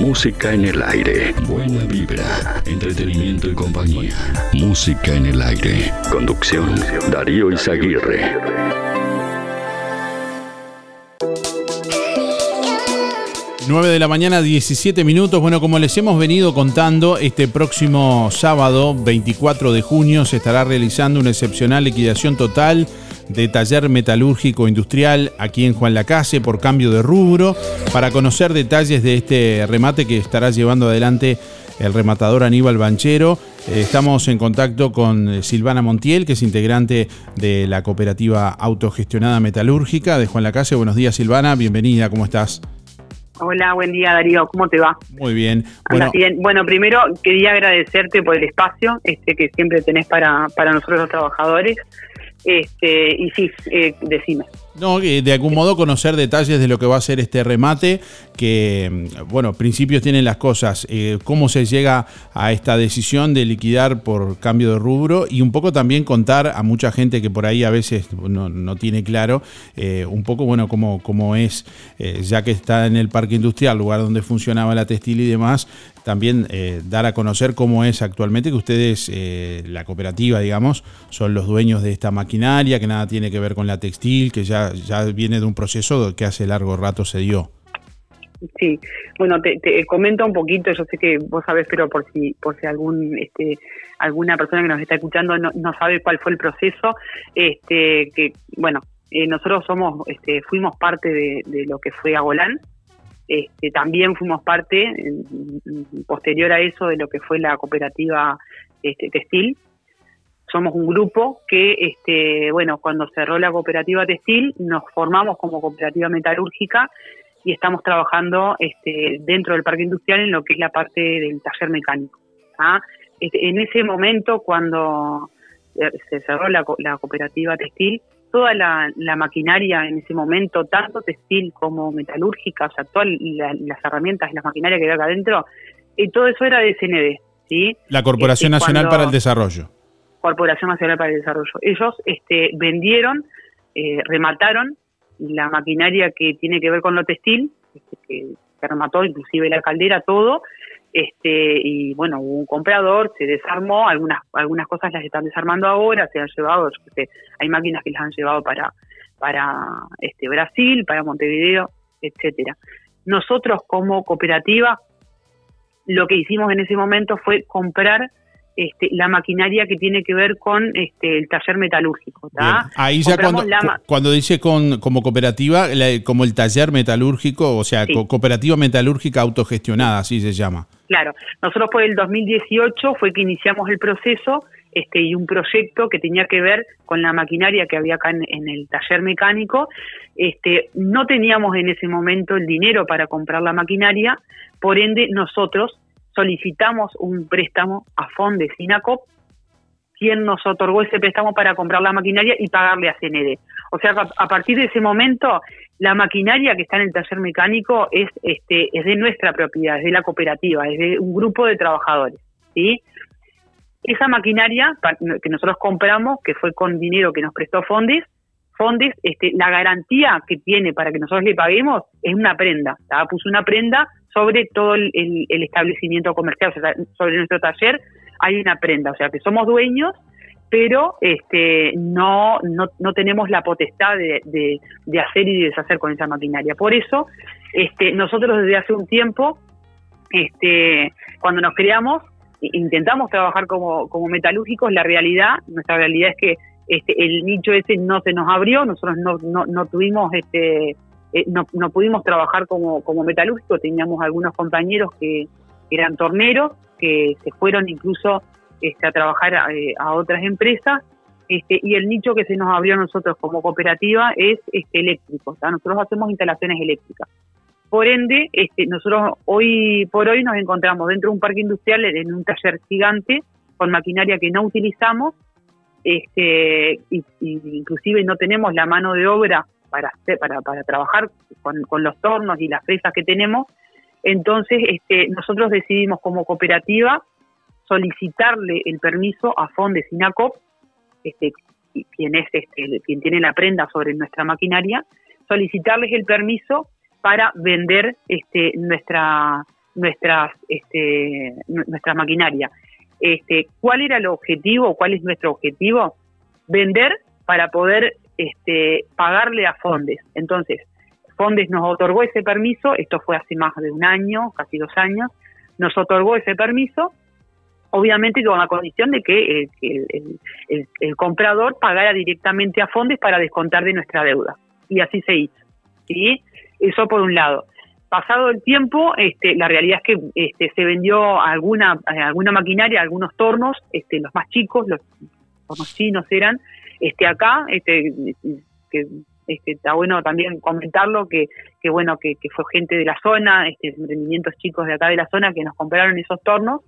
Música en el aire. Buena vibra, entretenimiento y compañía. Música en el aire. Conducción, Darío Izaguirre. Nueve de la mañana, 17 minutos. Bueno, como les hemos venido contando, este próximo sábado, 24 de junio, se estará realizando una excepcional liquidación total de taller metalúrgico industrial aquí en Juan Lacase por cambio de rubro. Para conocer detalles de este remate que estará llevando adelante el rematador Aníbal Banchero, eh, estamos en contacto con eh, Silvana Montiel, que es integrante de la cooperativa autogestionada metalúrgica de Juan Lacase. Buenos días, Silvana. Bienvenida, ¿cómo estás? Hola, buen día Darío, ¿cómo te va? Muy bien. Bueno, bien. bueno primero quería agradecerte por el espacio este que siempre tenés para, para nosotros los trabajadores. Este, y sí, eh, decime. No, de algún modo conocer detalles de lo que va a ser este remate, que, bueno, principios tienen las cosas, eh, cómo se llega a esta decisión de liquidar por cambio de rubro y un poco también contar a mucha gente que por ahí a veces no, tiene claro, eh, un poco, bueno, cómo, cómo es, eh, ya que está en el parque industrial, lugar donde funcionaba la textil y demás, también dar a conocer cómo es actualmente que ustedes, la cooperativa, digamos, son los dueños de esta maquinaria, que nada tiene que ver con la textil, que ya ya, viene de un proceso que hace largo rato se dio. Sí, bueno, te, comento un poquito, yo sé que vos sabés, pero por si por si algún este alguna persona que nos está escuchando no, no sabe cuál fue el proceso, este que bueno, eh, nosotros somos este fuimos parte de, lo que fue Agolán, este, también fuimos parte posterior a eso de lo que fue la cooperativa este, textil, somos un grupo que, este, bueno, cuando cerró la cooperativa textil, nos formamos como cooperativa metalúrgica y estamos trabajando este, dentro del parque industrial en lo que es la parte del taller mecánico. ¿ah? Este, en ese momento, cuando se cerró la, cooperativa textil, toda la, maquinaria en ese momento, tanto textil como metalúrgica, o sea, todas las herramientas, la maquinaria que había acá adentro, y todo eso era de CND. ¿sí? La Corporación Este, Nacional para el Desarrollo. Corporación Nacional para el Desarrollo. Ellos este, vendieron, eh, remataron la maquinaria que tiene que ver con lo textil, este, que se remató inclusive la caldera, todo, este, y bueno, hubo un comprador, se desarmó, algunas, algunas cosas las están desarmando ahora, se han llevado, hay máquinas que las han llevado para, para este, Brasil, para Montevideo, etcétera. Nosotros como cooperativa lo que hicimos en ese momento fue comprar este, la maquinaria que tiene que ver con este, el taller metalúrgico. Ahí ya cuando, la cuando dice con, como cooperativa, la- como el taller metalúrgico, o sea, Sí. co- cooperativa metalúrgica autogestionada, así se llama. Claro, nosotros por el 2018 fue que iniciamos el proceso este, y un proyecto que tenía que ver con la maquinaria que había acá en, en el taller mecánico. Este, no teníamos en ese momento el dinero para comprar la maquinaria, por ende nosotros solicitamos un préstamo a Fondes Sinacop, quien nos otorgó ese préstamo para comprar la maquinaria y pagarle a CND. O sea, a partir de ese momento, la maquinaria que está en el taller mecánico es, este, es de nuestra propiedad, es de la cooperativa, es de un grupo de trabajadores, ¿sí? Esa maquinaria que nosotros compramos, que fue con dinero que nos prestó Fondes, Fondes, este, la garantía que tiene para que nosotros le paguemos es una prenda, puso una prenda sobre todo el, establecimiento comercial, o sea, sobre nuestro taller hay una prenda, o sea que somos dueños, pero este, no, no, no tenemos la potestad de, de- hacer y deshacer con esa maquinaria. Por eso, este, nosotros desde hace un tiempo, este, cuando nos creamos, intentamos trabajar como, como metalúrgicos, la realidad, nuestra realidad es que este, el nicho ese no se nos abrió, nosotros no, no, no tuvimos, este, eh, no, no pudimos trabajar como, como metalúrgicos, teníamos algunos compañeros que eran torneros, que se fueron incluso este, a trabajar a, eh, a otras empresas, este, y el nicho que se nos abrió a nosotros como cooperativa es este, eléctrico, o sea, nosotros hacemos instalaciones eléctricas. Por ende, este, nosotros hoy por hoy nos encontramos dentro de un parque industrial en un taller gigante con maquinaria que no utilizamos, este, y, y inclusive no tenemos la mano de obra para para, para trabajar con, los tornos y las fresas que tenemos. Entonces, este, nosotros decidimos como cooperativa solicitarle el permiso a Fondes Sinacop, este, quien es este, quien tiene la prenda sobre nuestra maquinaria, solicitarles el permiso para vender este, nuestra nuestras este, nu- nuestra maquinaria. Este, ¿Cuál era el objetivo? ¿Cuál es nuestro objetivo? Vender para poder este, pagarle a Fondes. Entonces, Fondes nos otorgó ese permiso, esto fue hace más de un año, casi dos años, nos otorgó ese permiso, obviamente con la condición de que, eh, el, comprador pagara directamente a Fondes para descontar de nuestra deuda. Y así se hizo. ¿sí? Eso por un lado. Pasado el tiempo, este, la realidad es que este, se vendió alguna, eh, alguna maquinaria, algunos tornos, este, los más chicos, los tornos chinos eran, este, acá, este, que este, está bueno también comentarlo, que, que bueno, que, que fue gente de la zona, este, emprendimientos chicos de acá de la zona que nos compraron esos tornos.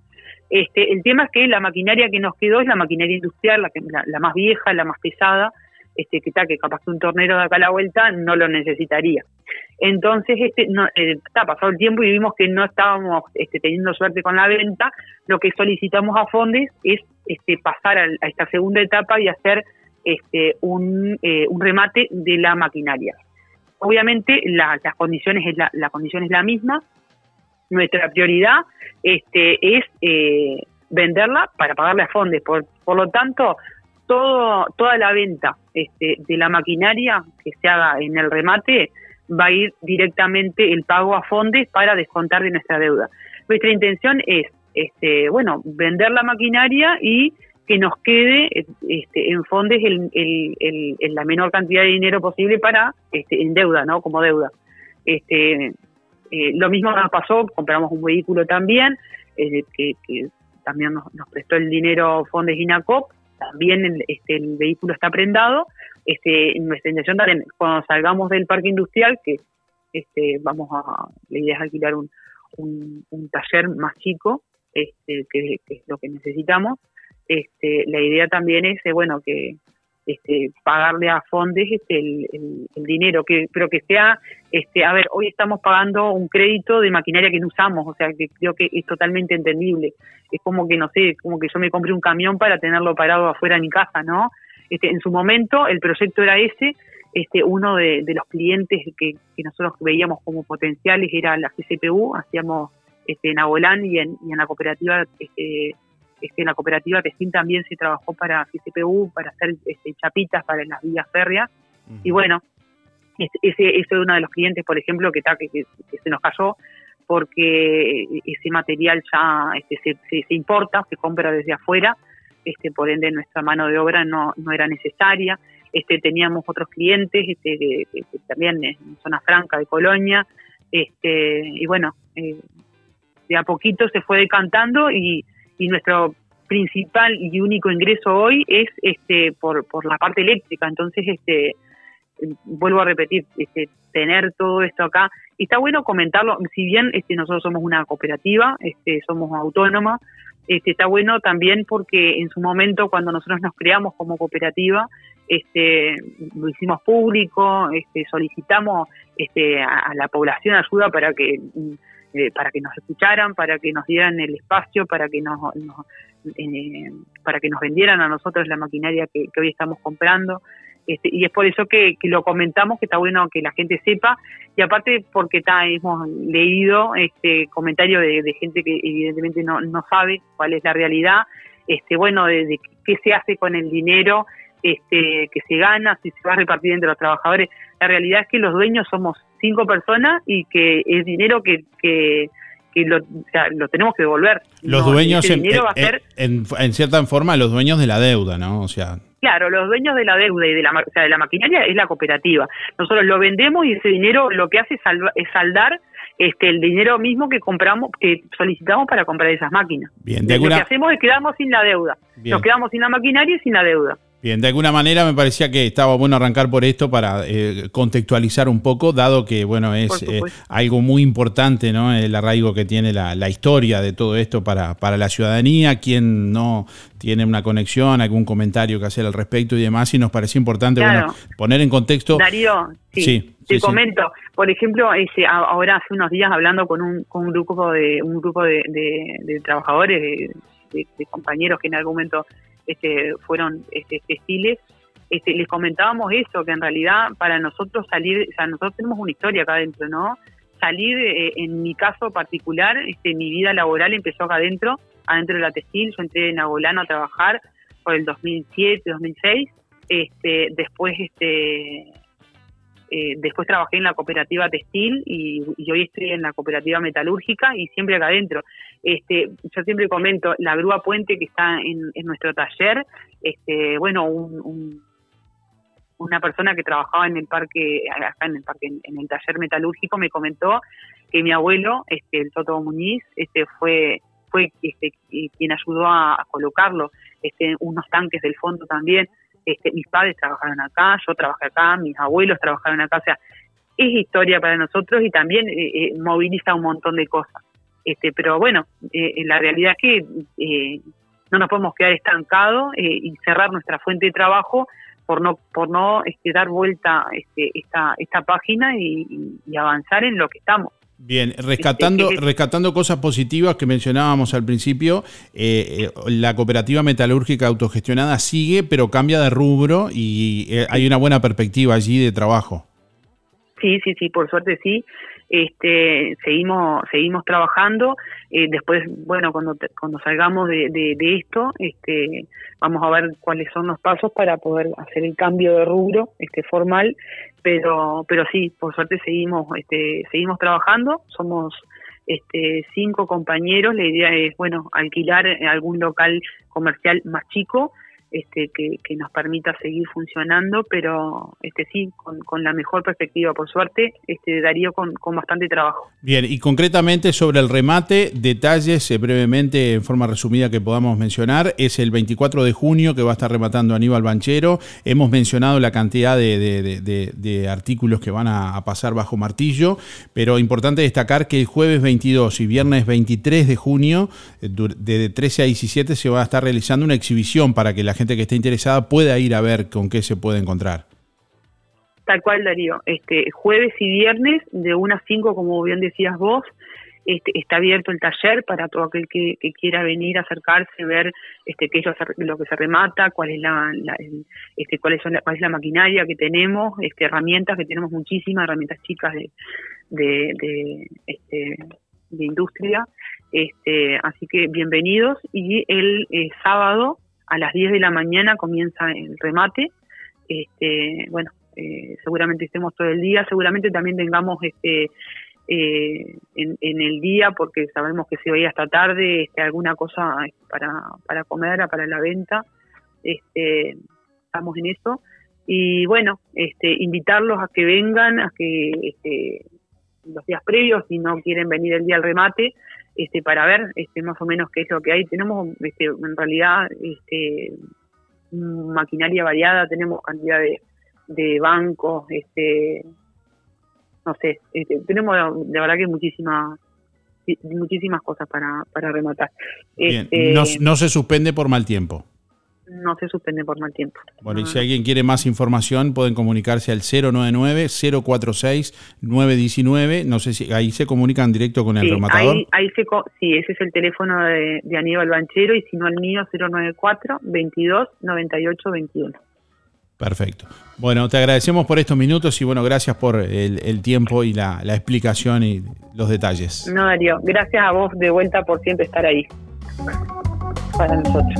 Este, el tema es que la maquinaria que nos quedó es la maquinaria industrial, la, que- la, la más vieja, la más pesada, este, que está, que capaz que un tornero de acá a la vuelta no lo necesitaría. Entonces, este, no, eh, está pasado el tiempo y vimos que no estábamos este, teniendo suerte con la venta. Lo que solicitamos a Fondes es este, pasar a, esta segunda etapa y hacer este, un, eh, un remate de la maquinaria. Obviamente, la, las condiciones es la, la condición es la misma. Nuestra prioridad este, es eh, venderla para pagarle a Fondes. Por, lo tanto, todo, toda la venta este, de la maquinaria que se haga en el remate va a ir directamente el pago a Fondes para descontar de nuestra deuda. Nuestra intención es, este, bueno, vender la maquinaria y que nos quede este, en Fondes el, el- la menor cantidad de dinero posible para este, en deuda, ¿no? Como deuda. Este, eh, lo mismo nos pasó, compramos un vehículo también, eh, que, que también nos, nos prestó el dinero Fondes Inacop, también el, este, el vehículo está prendado. Este, nuestra intención también, cuando salgamos del parque industrial, que este, vamos a, la idea es alquilar un, un, taller más chico, este, que es lo que necesitamos. Este, la idea también es, eh, bueno, que este, pagarle a Fondes este, el, dinero, que pero que sea Este, a ver, hoy estamos pagando un crédito de maquinaria que no usamos, o sea, que creo que es totalmente entendible. Es como que, no sé, como que yo me compré un camión para tenerlo parado afuera de mi casa, ¿no? Este, en su momento el proyecto era ese, este, uno de, los clientes que, que nosotros veíamos como potenciales era la GCPU, hacíamos este, en Abolán y en, y en la cooperativa este, este, en la cooperativa Testín también se trabajó para GCPU, para hacer este, chapitas para las vías férreas. Y bueno, es- ese, ese es uno de los clientes, por ejemplo, que, está, que, que- que se nos cayó porque ese material ya este, se, se, se importa, se compra desde afuera, este, por ende nuestra mano de obra no, no era necesaria. Este, teníamos otros clientes este, de- de- de- también en zona franca de Colonia, este, y bueno, eh, de a poquito se fue decantando y, y nuestro principal y único ingreso hoy es este por, por la parte eléctrica. Entonces este vuelvo a repetir este tener todo esto acá. Está bueno comentarlo si bien este nosotros somos una cooperativa este somos autónoma este está bueno también porque en su momento cuando nosotros nos creamos como cooperativa este lo hicimos público este solicitamos este a, la población ayuda para que eh, para que nos escucharan, para que nos dieran el espacio, para que nos, nos- eh, para que nos vendieran a nosotros la maquinaria que, hoy estamos comprando. Este, y es por eso que, que lo comentamos, que está bueno que la gente sepa, y aparte porque está, hemos leído este comentario de, gente que evidentemente no, sabe cuál es la realidad, este bueno, de qué se hace con el dinero este que se gana, si se va a repartir entre los trabajadores. La realidad es que los dueños somos cinco personas y que es dinero que, que, que lo, o sea, lo tenemos que devolver. Los No, dueños, en, va a en- ser en- en cierta forma, los dueños de la deuda, ¿no? O sea, Claro, los dueños de la deuda y de la, o sea, de la maquinaria es la cooperativa. Nosotros lo vendemos y ese dinero lo que hace es, salva- es saldar este el dinero mismo que compramos, que solicitamos para comprar esas máquinas. bien, de Lo que hacemos es quedarnos sin la deuda. Bien. Nos quedamos sin la maquinaria y sin la deuda. Bien, de alguna manera me parecía que estaba bueno arrancar por esto para eh, contextualizar un poco, dado que, bueno, es eh, algo muy importante, ¿no? El arraigo que tiene la, la historia de todo esto para, para la ciudadanía, quien no tiene una conexión, algún comentario que hacer al respecto y demás, y nos parecía importante, Claro. bueno, poner en contexto. Darío, sí, Sí, te sí, sí. comento. Por ejemplo, ese, ahora hace unos días hablando con un, con un grupo de un grupo de, de- de trabajadores, de compañeros que en algún momento este, fueron este, textiles, este, les comentábamos eso, que en realidad para nosotros salir, o sea, nosotros tenemos una historia acá adentro, ¿no? Salir, eh, en mi caso particular, este, mi vida laboral empezó acá adentro, adentro de la textil, yo entré en Agolano a trabajar por el 2007, 2006, este, después este, eh, después trabajé en la cooperativa textil y, y hoy estoy en la cooperativa metalúrgica y siempre acá adentro. Este, yo siempre comento, la grúa puente que está en, nuestro taller, este, bueno, un, un- una persona que trabajaba en el parque, acá en el parque, en, en el taller metalúrgico, me comentó que mi abuelo, este, el Toto Muñiz, este, fue fue este, quien ayudó a, a colocarlo, este, unos tanques del fondo también. Este, mis padres trabajaron acá, yo trabajé acá, mis abuelos trabajaron acá, o sea, es historia para nosotros y también eh, eh, moviliza un montón de cosas. Este, pero bueno, eh, la realidad es que eh, no nos podemos quedar estancados eh, y cerrar nuestra fuente de trabajo por no por no este, dar vuelta este, esta esta página y, avanzar en lo que estamos. Bien, rescatando, Este, rescatando cosas positivas que mencionábamos al principio, eh, eh, la cooperativa metalúrgica autogestionada sigue, pero cambia de rubro y eh, hay una buena perspectiva allí de trabajo. Sí, sí, sí, por suerte sí. Este, seguimos, seguimos trabajando. Eh, después, bueno, cuando cuando salgamos de, de, de esto, este, vamos a ver cuáles son los pasos para poder hacer el cambio de rubro, este, formal. Pero, pero sí, por suerte seguimos, este, seguimos trabajando. Somos este, cinco compañeros. La idea es, bueno, alquilar algún local comercial más chico este, que, nos permita seguir funcionando, pero este sí, con, la mejor perspectiva, por suerte, este Darío con, con bastante trabajo. Bien, y concretamente sobre el remate, detalles eh, brevemente, en forma resumida que podamos mencionar, es el 24 de junio que va a estar rematando Aníbal Banchero. Hemos mencionado la cantidad de, de- de- artículos que van a, a pasar bajo martillo, pero importante destacar que el jueves 22 y viernes 23 de junio, eh, de 13 a 17, se va a estar realizando una exhibición para que la gente que esté interesada pueda ir a ver con qué se puede encontrar. Tal cual, Darío. Este, jueves y viernes, de 1 a 5, como bien decías vos, este, está abierto el taller para todo aquel que, quiera venir, acercarse, ver este, qué es lo, que se remata, cuál es la, la- este, cuáles son la, cuál es la maquinaria que tenemos, este, herramientas que tenemos muchísimas, herramientas chicas de, de, de, este, de industria. Este, así que bienvenidos y el eh, sábado a las 10 de la mañana comienza el remate. Este, bueno, eh, seguramente estemos todo el día, seguramente también tengamos este eh, en, en el día, porque sabemos que se veía hasta tarde, este, alguna cosa para, para comer, para la venta. Este, estamos en eso. Y bueno, este, invitarlos a que vengan, a que este, los días previos, si no quieren venir el día al remate, este, para ver este, más o menos qué es lo que hay. Tenemos este, en realidad este, maquinaria variada, tenemos cantidad de, de bancos, este, no sé, este, tenemos de verdad que muchísimas muchísimas cosas para, para rematar. Bien, Este, no, no se suspende por mal tiempo. No se suspende por mal tiempo. Bueno, y si alguien quiere más información, pueden comunicarse al 099-046-919. No sé si ahí se comunican directo con el Sí, rematador. ahí, ahí se sí, ese es el teléfono de, de Aníbal Banchero y si no el mío 094 22 98 21. Perfecto. Bueno, te agradecemos por estos minutos y bueno, gracias por el, el tiempo y la, la explicación y los detalles. No, Darío, gracias a vos de vuelta por siempre estar ahí para nosotros.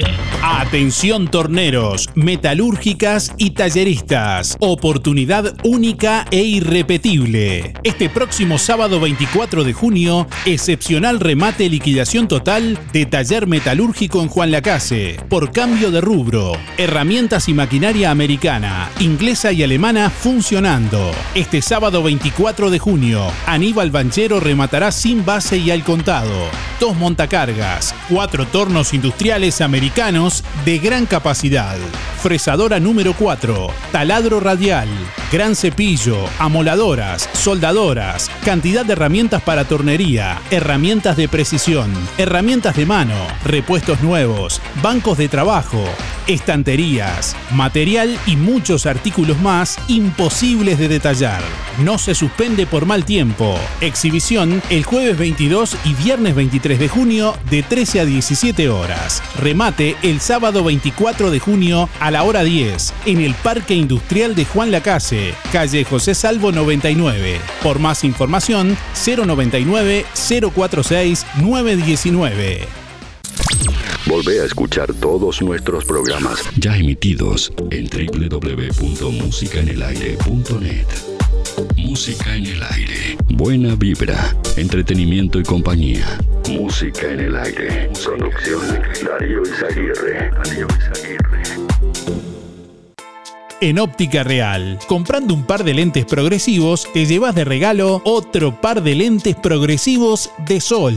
Thank you. Atención torneros, metalúrgicas y talleristas. Oportunidad única e irrepetible. Este próximo sábado 24 de junio, excepcional remate liquidación total de taller metalúrgico en Juan Lacase. Por cambio de rubro. Herramientas y maquinaria americana, inglesa y alemana funcionando. Este sábado 24 de junio, Aníbal Banchero rematará sin base y al contado. Dos montacargas, cuatro tornos industriales americanos de gran capacidad. Fresadora número 4, taladro radial, gran cepillo, amoladoras, soldadoras, cantidad de herramientas para tornería, herramientas de precisión, herramientas de mano, repuestos nuevos, bancos de trabajo, estanterías, material y muchos artículos más imposibles de detallar. No se suspende por mal tiempo. Exhibición el jueves 22 y viernes 23 de junio de 13 a 17 horas. Remate el sábado 24 de junio a la hora 10 en el Parque Industrial de Juan Lacase, calle José Salvo 99. Por más información 099 046 919. Volvé a escuchar todos nuestros programas ya emitidos en www.musicaenelaire.net. Música en el aire. Buena vibra, entretenimiento y compañía. Música en el aire. Producción Darío Izaguirre. Darío Izaguirre. En Óptica Real, comprando un par de lentes progresivos, te llevas de regalo otro par de lentes progresivos de sol.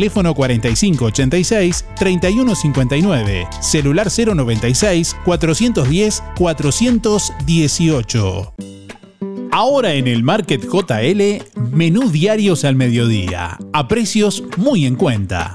Teléfono 4586-3159. Celular 096-410-418. Ahora en el Market JL, menú diarios al mediodía, a precios muy en cuenta.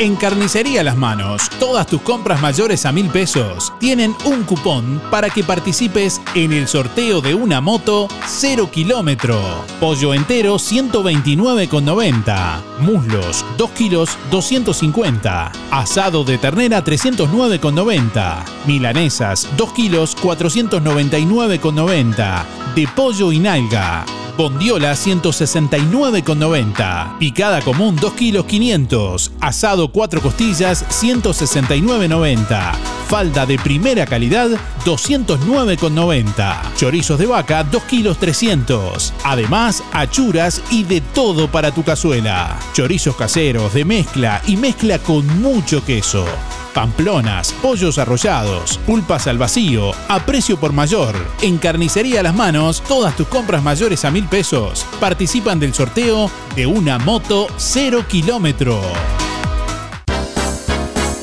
En Carnicería Las Manos, todas tus compras mayores a mil pesos tienen un cupón para que participes en el sorteo de una moto 0 kilómetro. Pollo entero 129,90. Muslos 2 kilos 250. Asado de ternera 309,90. Milanesas 2 kilos 499,90. De pollo y nalga. Bondiola 169,90. Picada común 2 kilos 500. Asado 4 costillas 169,90. Falda de primera calidad 209,90. Chorizos de vaca 2 kilos 300. Además, achuras y de todo para tu cazuela. Chorizos caseros de mezcla y mezcla con mucho queso. Pamplonas, pollos arrollados, pulpas al vacío, a precio por mayor. En Carnicería Las Manos, todas tus compras mayores a mil pesos participan del sorteo de una moto 0 kilómetro.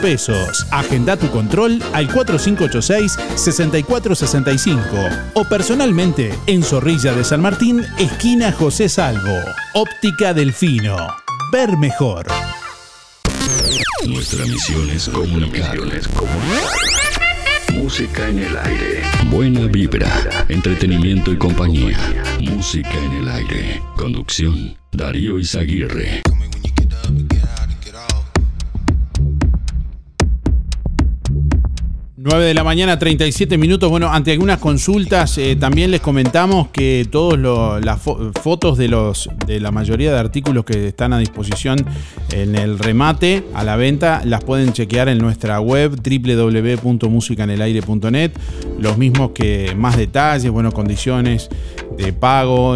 pesos. Agenda tu control al 4586-6465 o personalmente en Zorrilla de San Martín, esquina José Salvo. Óptica Delfino. Ver mejor. Nuestra misión es comunicar. Música en el aire. Buena vibra, entretenimiento y compañía. Música en el aire. Conducción, Darío Izaguirre. 9 de la mañana, 37 minutos. Bueno, ante algunas consultas, eh, también les comentamos que todas las fo- fotos de, los, de la mayoría de artículos que están a disposición en el remate a la venta las pueden chequear en nuestra web www.musicanelaire.net. Los mismos que más detalles, bueno, condiciones de pago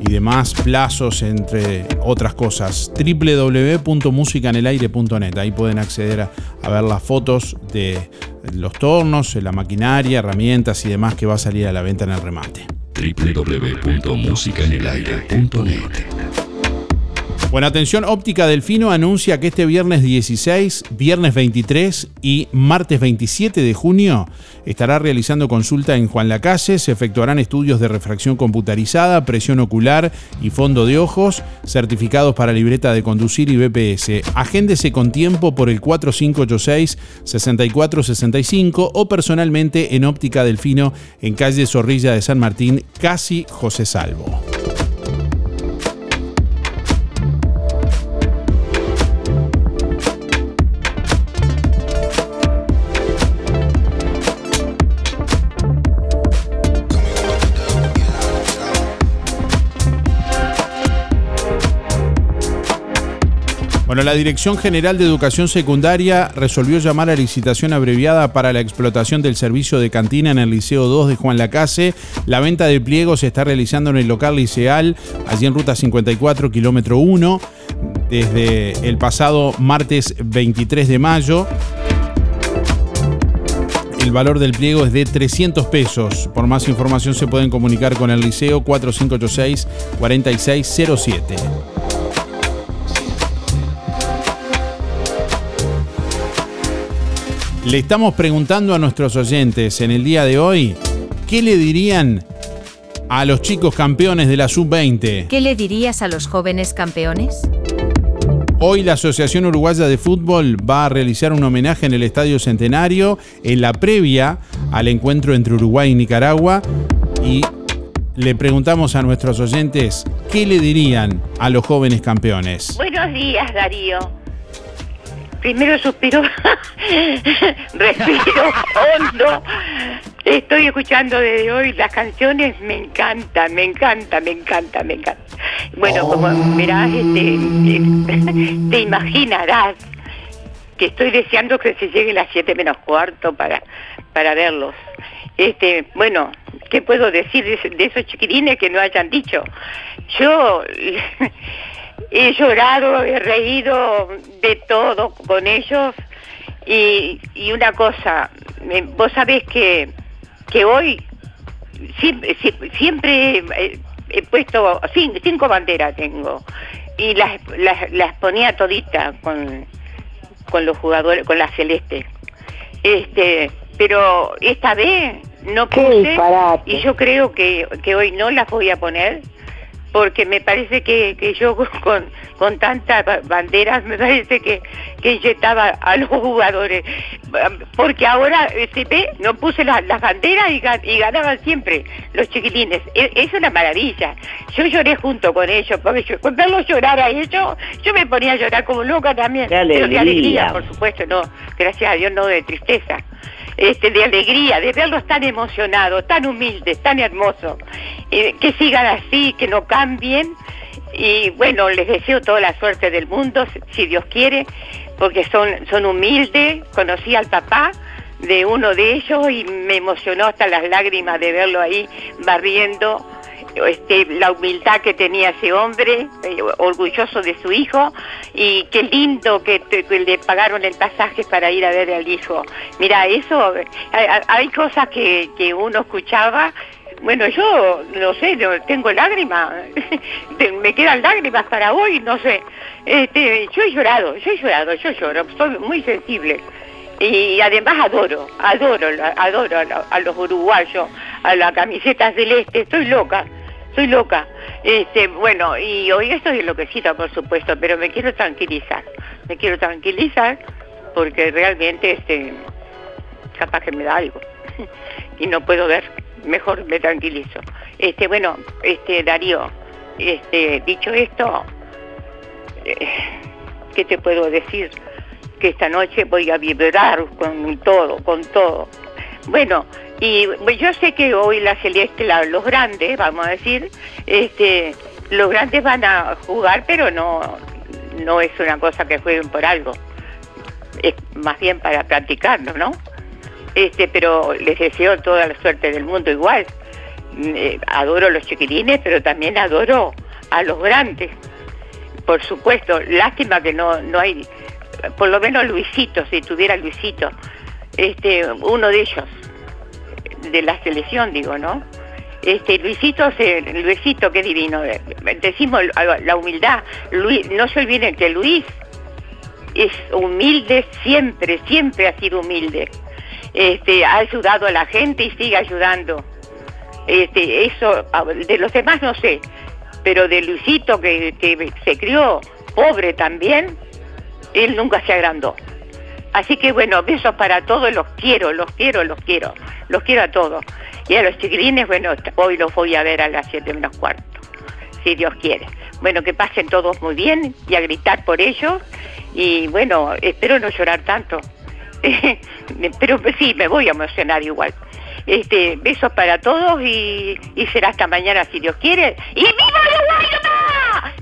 y demás plazos, entre otras cosas. www.musicanelaire.net. Ahí pueden acceder a, ver las fotos de los tornos, la maquinaria, herramientas y demás que va a salir a la venta en el remate. www.musicaenelaire.net Bueno, atención, Óptica Delfino anuncia que este viernes 16, viernes 23 y martes 27 de junio estará realizando consulta en Juan Lacase. Se efectuarán estudios de refracción computarizada, presión ocular y fondo de ojos, certificados para libreta de conducir y BPS. Agéndese con tiempo por el 4586-6465 o personalmente en Óptica Delfino en calle Zorrilla de San Martín, casi José Salvo. Bueno, la Dirección General de Educación Secundaria resolvió llamar a licitación abreviada para la explotación del servicio de cantina en el Liceo 2 de Juan Lacase. La venta de pliegos se está realizando en el local liceal, allí en Ruta 54, kilómetro 1. desde el pasado martes 23 de mayo. El valor del pliego es de 300 pesos. Por más información se pueden comunicar con el Liceo 4586-4607. Le estamos preguntando a nuestros oyentes en el día de hoy, ¿qué le dirían a los chicos campeones de la sub-20? ¿Qué le dirías a los jóvenes campeones? Hoy la Asociación Uruguaya de Fútbol va a realizar un homenaje en el Estadio Centenario en la previa al encuentro entre Uruguay y Nicaragua y le preguntamos a nuestros oyentes qué le dirían a los jóvenes campeones. Buenos días, Darío. Primero suspiro, [LAUGHS] respiro hondo. Estoy escuchando desde hoy las canciones, me encanta, me encanta, me encanta, me encanta. Bueno, como verás, este, eh, [LAUGHS] te imaginarás que estoy deseando que se llegue las 7 menos cuarto para, para verlos. Este, bueno, ¿qué puedo decir de, de esos chiquilines que no hayan dicho? Yo [LAUGHS] he llorado, he reído de todo con ellos. Y, y una cosa, vos sabés que, que hoy siempre, eh, he puesto cin- cinco banderas tengo. Y las, las, las ponía todita con, con los jugadores, con la celeste. Este, pero esta vez no puse y yo creo que, que hoy no las voy a poner porque me parece que, que yo con, con tantas ba- banderas me parece que, que inyectaba a los jugadores. Porque ahora eh, se ve no puse la- las banderas y, ga- y ganaban siempre los chiquilines. Es, es una maravilla. Yo lloré junto con ellos porque yo, con verlos llorar a ellos yo me ponía a llorar como loca también. Qué pero de alegría. alegría. por supuesto no gracias a Dios no de tristeza este, de alegría, de verlos tan emocionados, tan humildes, tan hermosos, que sigan así, que no cambien. Y bueno, les deseo toda la suerte del mundo, si- si Dios quiere, porque son, son humildes. Conocí al papá de uno de ellos y me emocionó hasta las lágrimas de verlo ahí barriendo. Este, la humildad que tenía ese hombre, eh, orgulloso de su hijo, y qué lindo que, le pagaron el pasaje para ir a ver al hijo. Mira, eso, eh, hay, cosas que, uno escuchaba, bueno, yo no sé, tengo lágrimas, [LAUGHS] me quedan lágrimas para hoy, no sé. Este, yo he llorado, yo he llorado, yo lloro, soy muy sensible. Y además adoro, adoro, adoro a, los uruguayos, a la camiseta celeste, estoy loca, estoy loca. Este, bueno, y hoy estoy enloquecida, por supuesto, pero me quiero tranquilizar, me quiero tranquilizar porque realmente este, capaz que me da algo [LAUGHS] y no puedo ver, mejor me tranquilizo. Este, bueno, este Darío, este, dicho esto, eh, ¿qué te puedo decir? Que esta noche voy a vibrar con todo, con todo. Bueno, y yo sé que hoy la Celeste, los grandes, vamos a decir, este, los grandes van a jugar, pero no, no es una cosa que jueguen por algo. Es más bien para practicarlo, ¿no? Este, pero les deseo toda la suerte del mundo igual. Mm, eh, adoro a los chiquilines, pero también adoro a los grandes. Por supuesto, lástima que no, no hay, por lo menos Luisito, si tuviera Luisito, este, uno de ellos, de la selección, digo, ¿no? Este, Luisito, Luisito, qué divino. eh, Decimos la humildad. Luis, no se olviden que Luis es humilde siempre, siempre ha sido humilde. Este, ha ayudado a la gente y sigue ayudando. Este, eso, de los demás no sé, pero de Luisito que se crió pobre también, él nunca se agrandó. Así que bueno, besos para todos, los quiero, los quiero, los quiero, los quiero a todos. Y a los chiquilines, bueno, hoy los voy a ver a las 7 menos cuarto, si Dios quiere. Bueno, que pasen todos muy bien y a gritar por ellos. Y bueno, espero no llorar tanto. [LAUGHS] Pero sí, me voy a emocionar igual. Este, besos para todos y, y será hasta mañana si Dios quiere. ¡Y viva Uruguay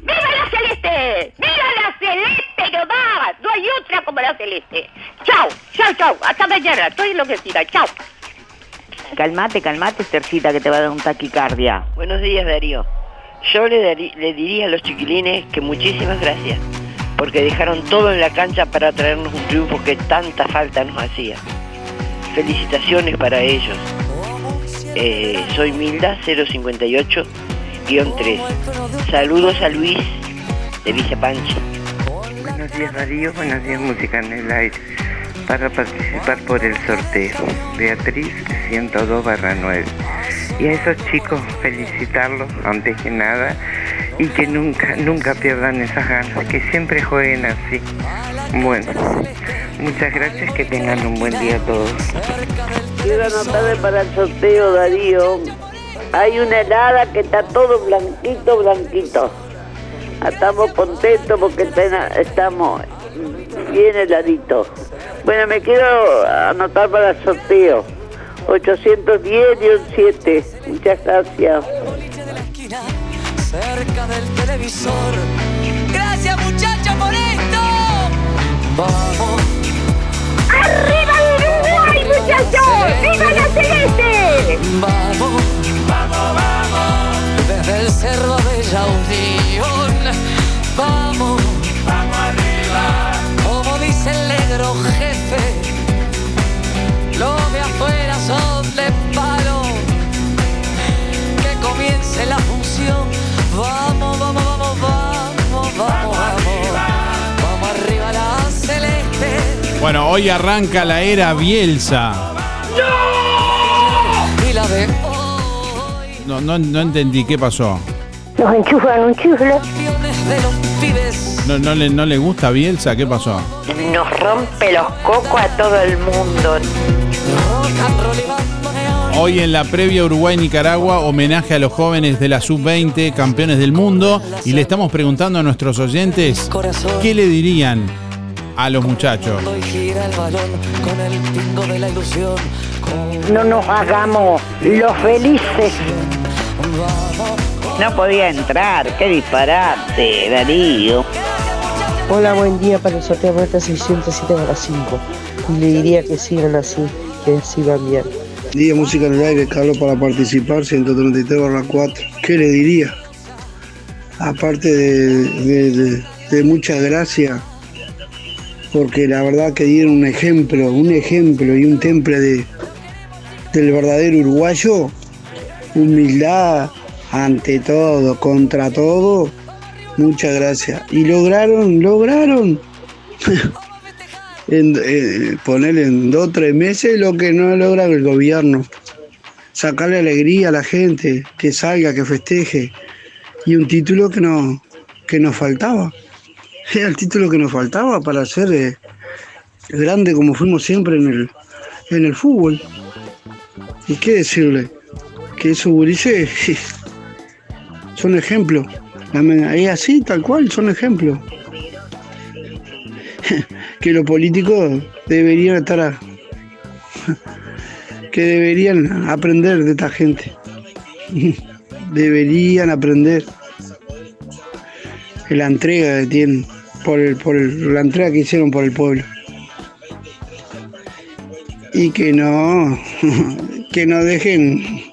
¡Viva la celeste! ¡Viva la celeste nomás! No hay otra como la celeste. Chao, chao, chao. Hasta mañana. Estoy enloquecida. Chao. Calmate, calmate, Tercita, que te va a dar un taquicardia. Buenos días, Darío. Yo le, darí- le diría a los chiquilines que muchísimas gracias, porque dejaron todo en la cancha para traernos un triunfo que tanta falta nos hacía. Felicitaciones para ellos. Eh, soy Milda 058-3. Saludos a Luis de Villa Pancha. Buenos días Darío, buenos días Música en el Aire. Para participar por el sorteo, Beatriz 102 barra 9. Y a esos chicos felicitarlos antes que nada y que nunca, nunca pierdan esas ganas, que siempre jueguen así. Bueno, muchas gracias, que tengan un buen día todos. Quiero anotarle para el sorteo, Darío. Hay una helada que está todo blanquito, blanquito. Estamos contentos porque estamos bien heladitos. Bueno, me quiero anotar para el sorteo. 810-7. Muchas gracias. cerca del televisor. Gracias muchachos por esto. Vamos. ¡Arriba Uruguay, muchachos! ¡Viva la celeste! Vamos, vamos. Desde el cerro de la Unión. Vamos, vamos arriba. Como dice el negro jefe. Los de afuera son de palo. Que comience la función. Vamos, vamos, vamos, vamos, vamos, vamos. Vamos arriba la celeste. Bueno, hoy arranca la era Bielsa. Y la de No, no, no entendí qué pasó. Nos enchufan un chifle. No, no, le, ¿No le gusta Bielsa? ¿Qué pasó? Nos rompe los cocos a todo el mundo. Hoy en la previa Uruguay-Nicaragua, homenaje a los jóvenes de la sub-20, campeones del mundo, y le estamos preguntando a nuestros oyentes qué le dirían a los muchachos. De. No nos hagamos los felices. No podía entrar, qué disparate, Darío. Hola, buen día para el sorteo Meta 607 para 5. Y le diría que sigan así, que así van bien. Día Música en el Aire, Carlos, para participar, 133 barra 4. ¿Qué le diría? Aparte de, de- de- de muchas gracias, porque la verdad que dieron un ejemplo, un ejemplo y un temple de, del verdadero uruguayo, humildad ante todo, contra todo, muchas gracias. Y lograron, lograron [LAUGHS] en, eh, poner en dos o tres meses lo que no logra el gobierno. Sacarle alegría a la gente, que salga, que festeje. Y un título que, no, que nos faltaba. [LAUGHS] Era el título que nos faltaba para ser eh, grande como fuimos siempre en el, en el fútbol. ¿Y qué decirle? Que esos gurises [LAUGHS] son ejemplos. Es así, tal cual, son ejemplos. [LAUGHS] que los políticos deberían estar [LAUGHS] que deberían aprender de esta gente deberían aprender de la entrega que tienen por el, por el- la entrega que hicieron por el pueblo y que no que no dejen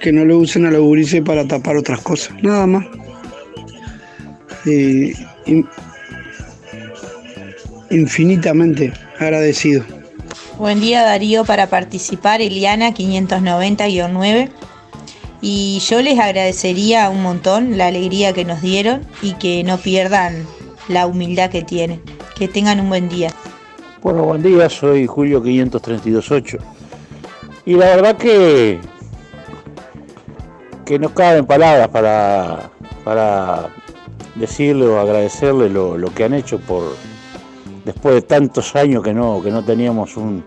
que no lo usen a los gurises para tapar otras cosas nada más Y- y- infinitamente agradecido. Buen día Darío para participar, Eliana 590-9. Y yo les agradecería un montón la alegría que nos dieron y que no pierdan la humildad que tienen. Que tengan un buen día. Bueno, buen día, soy Julio 5328. Y la verdad que que no caben palabras para, para decirle o agradecerle lo, lo que han hecho por después de tantos años que no, que no teníamos un,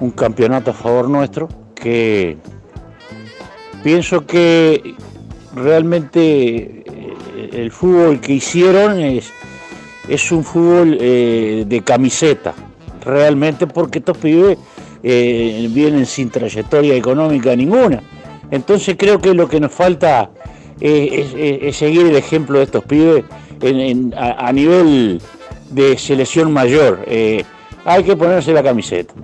un campeonato a favor nuestro, que pienso que realmente eh, el fútbol que hicieron es, es un fútbol eh, de camiseta, realmente porque estos pibes eh, vienen sin trayectoria económica ninguna. Entonces creo que lo que nos falta es, es- seguir el ejemplo de estos pibes a nivel de selección mayor. Eh, hay que ponerse la camiseta,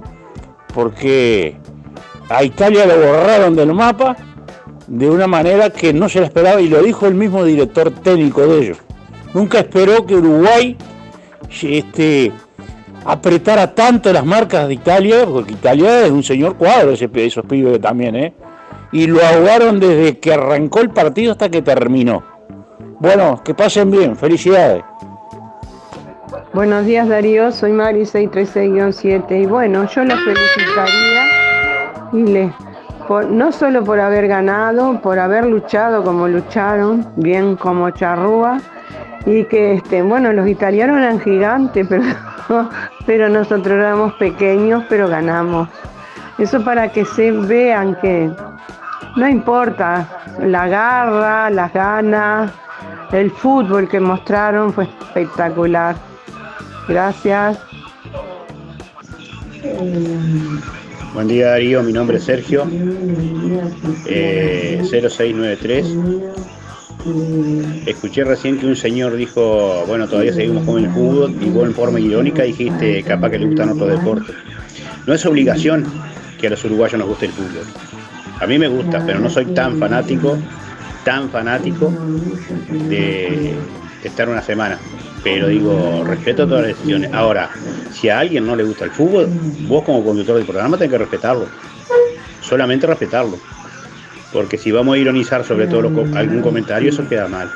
porque a Italia lo borraron del mapa de una manera que no se la esperaba y lo dijo el mismo director técnico de ellos. nunca esperó que Uruguay este, apretara tanto las marcas de Italia, porque Italia es un señor cuadro, esos pibes también, ¿eh? Y lo ahogaron desde que arrancó el partido hasta que terminó. Bueno, que pasen bien, felicidades. Buenos días Darío, soy Mari 636-7 y bueno, yo les felicitaría y les, no solo por haber ganado, por haber luchado como lucharon, bien como charrúa, y que este, bueno, los italianos eran gigantes, [LAUGHS] pero, pero nosotros éramos pequeños, pero ganamos. Eso para que se vean que no importa, la garra, las ganas, el fútbol que mostraron fue espectacular. Gracias. Buen día Darío, mi nombre es Sergio, 0693. Escuché recién que un señor dijo, bueno, todavía seguimos con el fútbol y vos en forma irónica dijiste capaz que le gustan otros deportes. No es obligación que a los uruguayos nos guste el fútbol. A mí me gusta, pero no soy tan fanático, tan fanático de estar una semana pero digo, respeto todas las decisiones. Ahora, si a alguien no le gusta el fútbol, vos como conductor del programa tenés que respetarlo. Solamente respetarlo. Porque si vamos a ironizar sobre todo algún comentario, eso queda mal.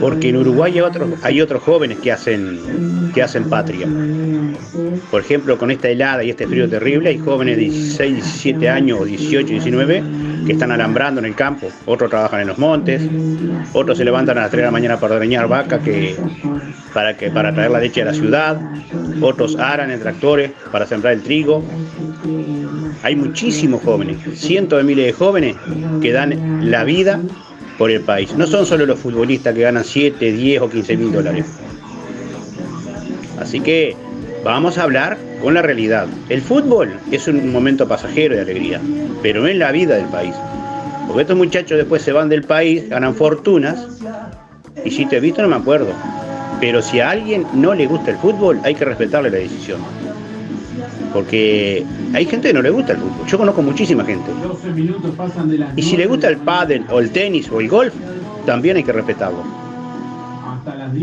Porque en Uruguay hay otros, jóvenes que hacen, que hacen patria. Por ejemplo, con esta helada y este frío terrible, hay jóvenes de 16, 17 años, 18, 19, que están alambrando en el campo. Otros trabajan en los montes, otros se levantan a las 3 de la mañana para ordeñar vaca que, para, que, para traer la leche a la ciudad, otros aran en tractores para sembrar el trigo. Hay muchísimos jóvenes, cientos de miles de jóvenes que dan la vida por el país. No son solo los futbolistas que ganan 7, 10 o 15 mil dólares. Así que vamos a hablar con la realidad. El fútbol es un momento pasajero de alegría, pero no es la vida del país. Porque estos muchachos después se van del país, ganan fortunas, y si te he visto no me acuerdo. Pero si a alguien no le gusta el fútbol, hay que respetarle la decisión. Porque hay gente que no le gusta el fútbol. Yo conozco muchísima gente. Y si le gusta el pádel o el tenis o el golf, también hay que respetarlo.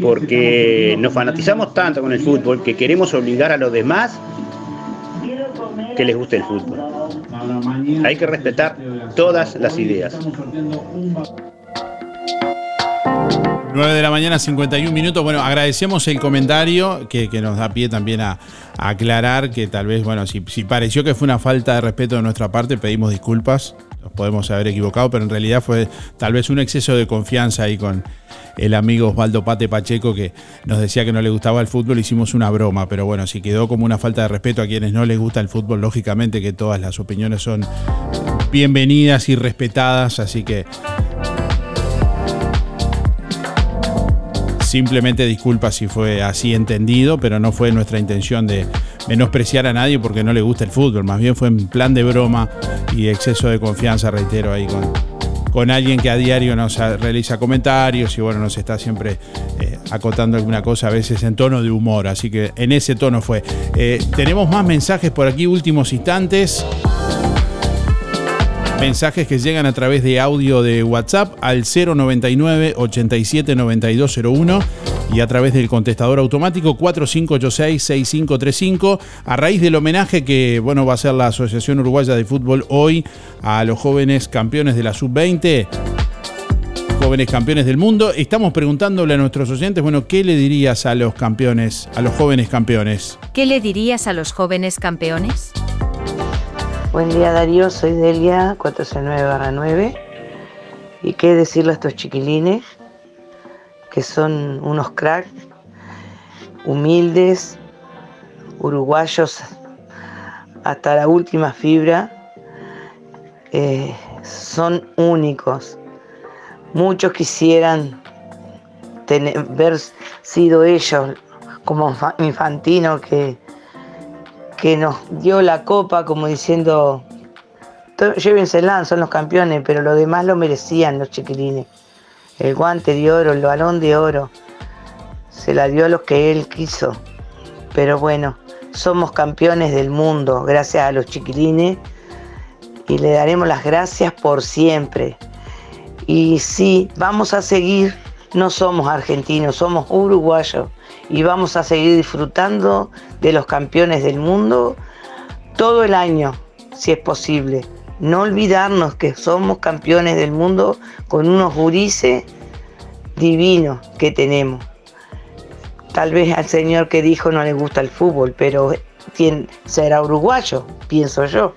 Porque nos fanatizamos tanto con el fútbol que queremos obligar a los demás que les guste el fútbol. Hay que respetar todas las ideas. 9 de la mañana, 51 minutos. Bueno, agradecemos el comentario que, nos da pie también a, aclarar que tal vez, bueno, si, pareció que fue una falta de respeto de nuestra parte, pedimos disculpas. Nos podemos haber equivocado, pero en realidad fue tal vez un exceso de confianza ahí con el amigo Osvaldo Pate Pacheco que nos decía que no le gustaba el fútbol, hicimos una broma, pero bueno, si quedó como una falta de respeto a quienes no les gusta el fútbol, lógicamente que todas las opiniones son bienvenidas y respetadas, así que Simplemente disculpa si fue así entendido, pero no fue nuestra intención de menospreciar a nadie porque no le gusta el fútbol. Más bien fue en plan de broma y exceso de confianza, reitero, ahí con, alguien que a diario nos realiza comentarios y bueno, nos está siempre eh, acotando alguna cosa, a veces en tono de humor. Así que en ese tono fue. Eh, tenemos más mensajes por aquí, últimos instantes. Mensajes que llegan a través de audio de WhatsApp al 099 87 9201 y a través del contestador automático 4586-6535 a raíz del homenaje que bueno, va a hacer la Asociación Uruguaya de Fútbol hoy a los jóvenes campeones de la Sub-20 jóvenes campeones del mundo. Estamos preguntándole a nuestros oyentes, bueno, ¿qué le dirías a los campeones, a los jóvenes campeones? ¿Qué le dirías a los jóvenes campeones? Buen día Darío, soy Delia 409-9 y qué decirle a estos chiquilines que son unos cracks, humildes, uruguayos hasta la última fibra, eh, son únicos. Muchos quisieran tener, ver sido ellos como Infantino que que nos dio la copa como diciendo, llévensela, son los campeones, pero los demás lo merecían los chiquilines. El guante de oro, el balón de oro, se la dio a los que él quiso. Pero bueno, somos campeones del mundo gracias a los chiquilines y le daremos las gracias por siempre. Y sí, vamos a seguir no somos argentinos, somos uruguayos y vamos a seguir disfrutando de los campeones del mundo todo el año, si es posible. No olvidarnos que somos campeones del mundo con unos gurises divinos que tenemos. Tal vez al señor que dijo no le gusta el fútbol, pero será uruguayo, pienso yo.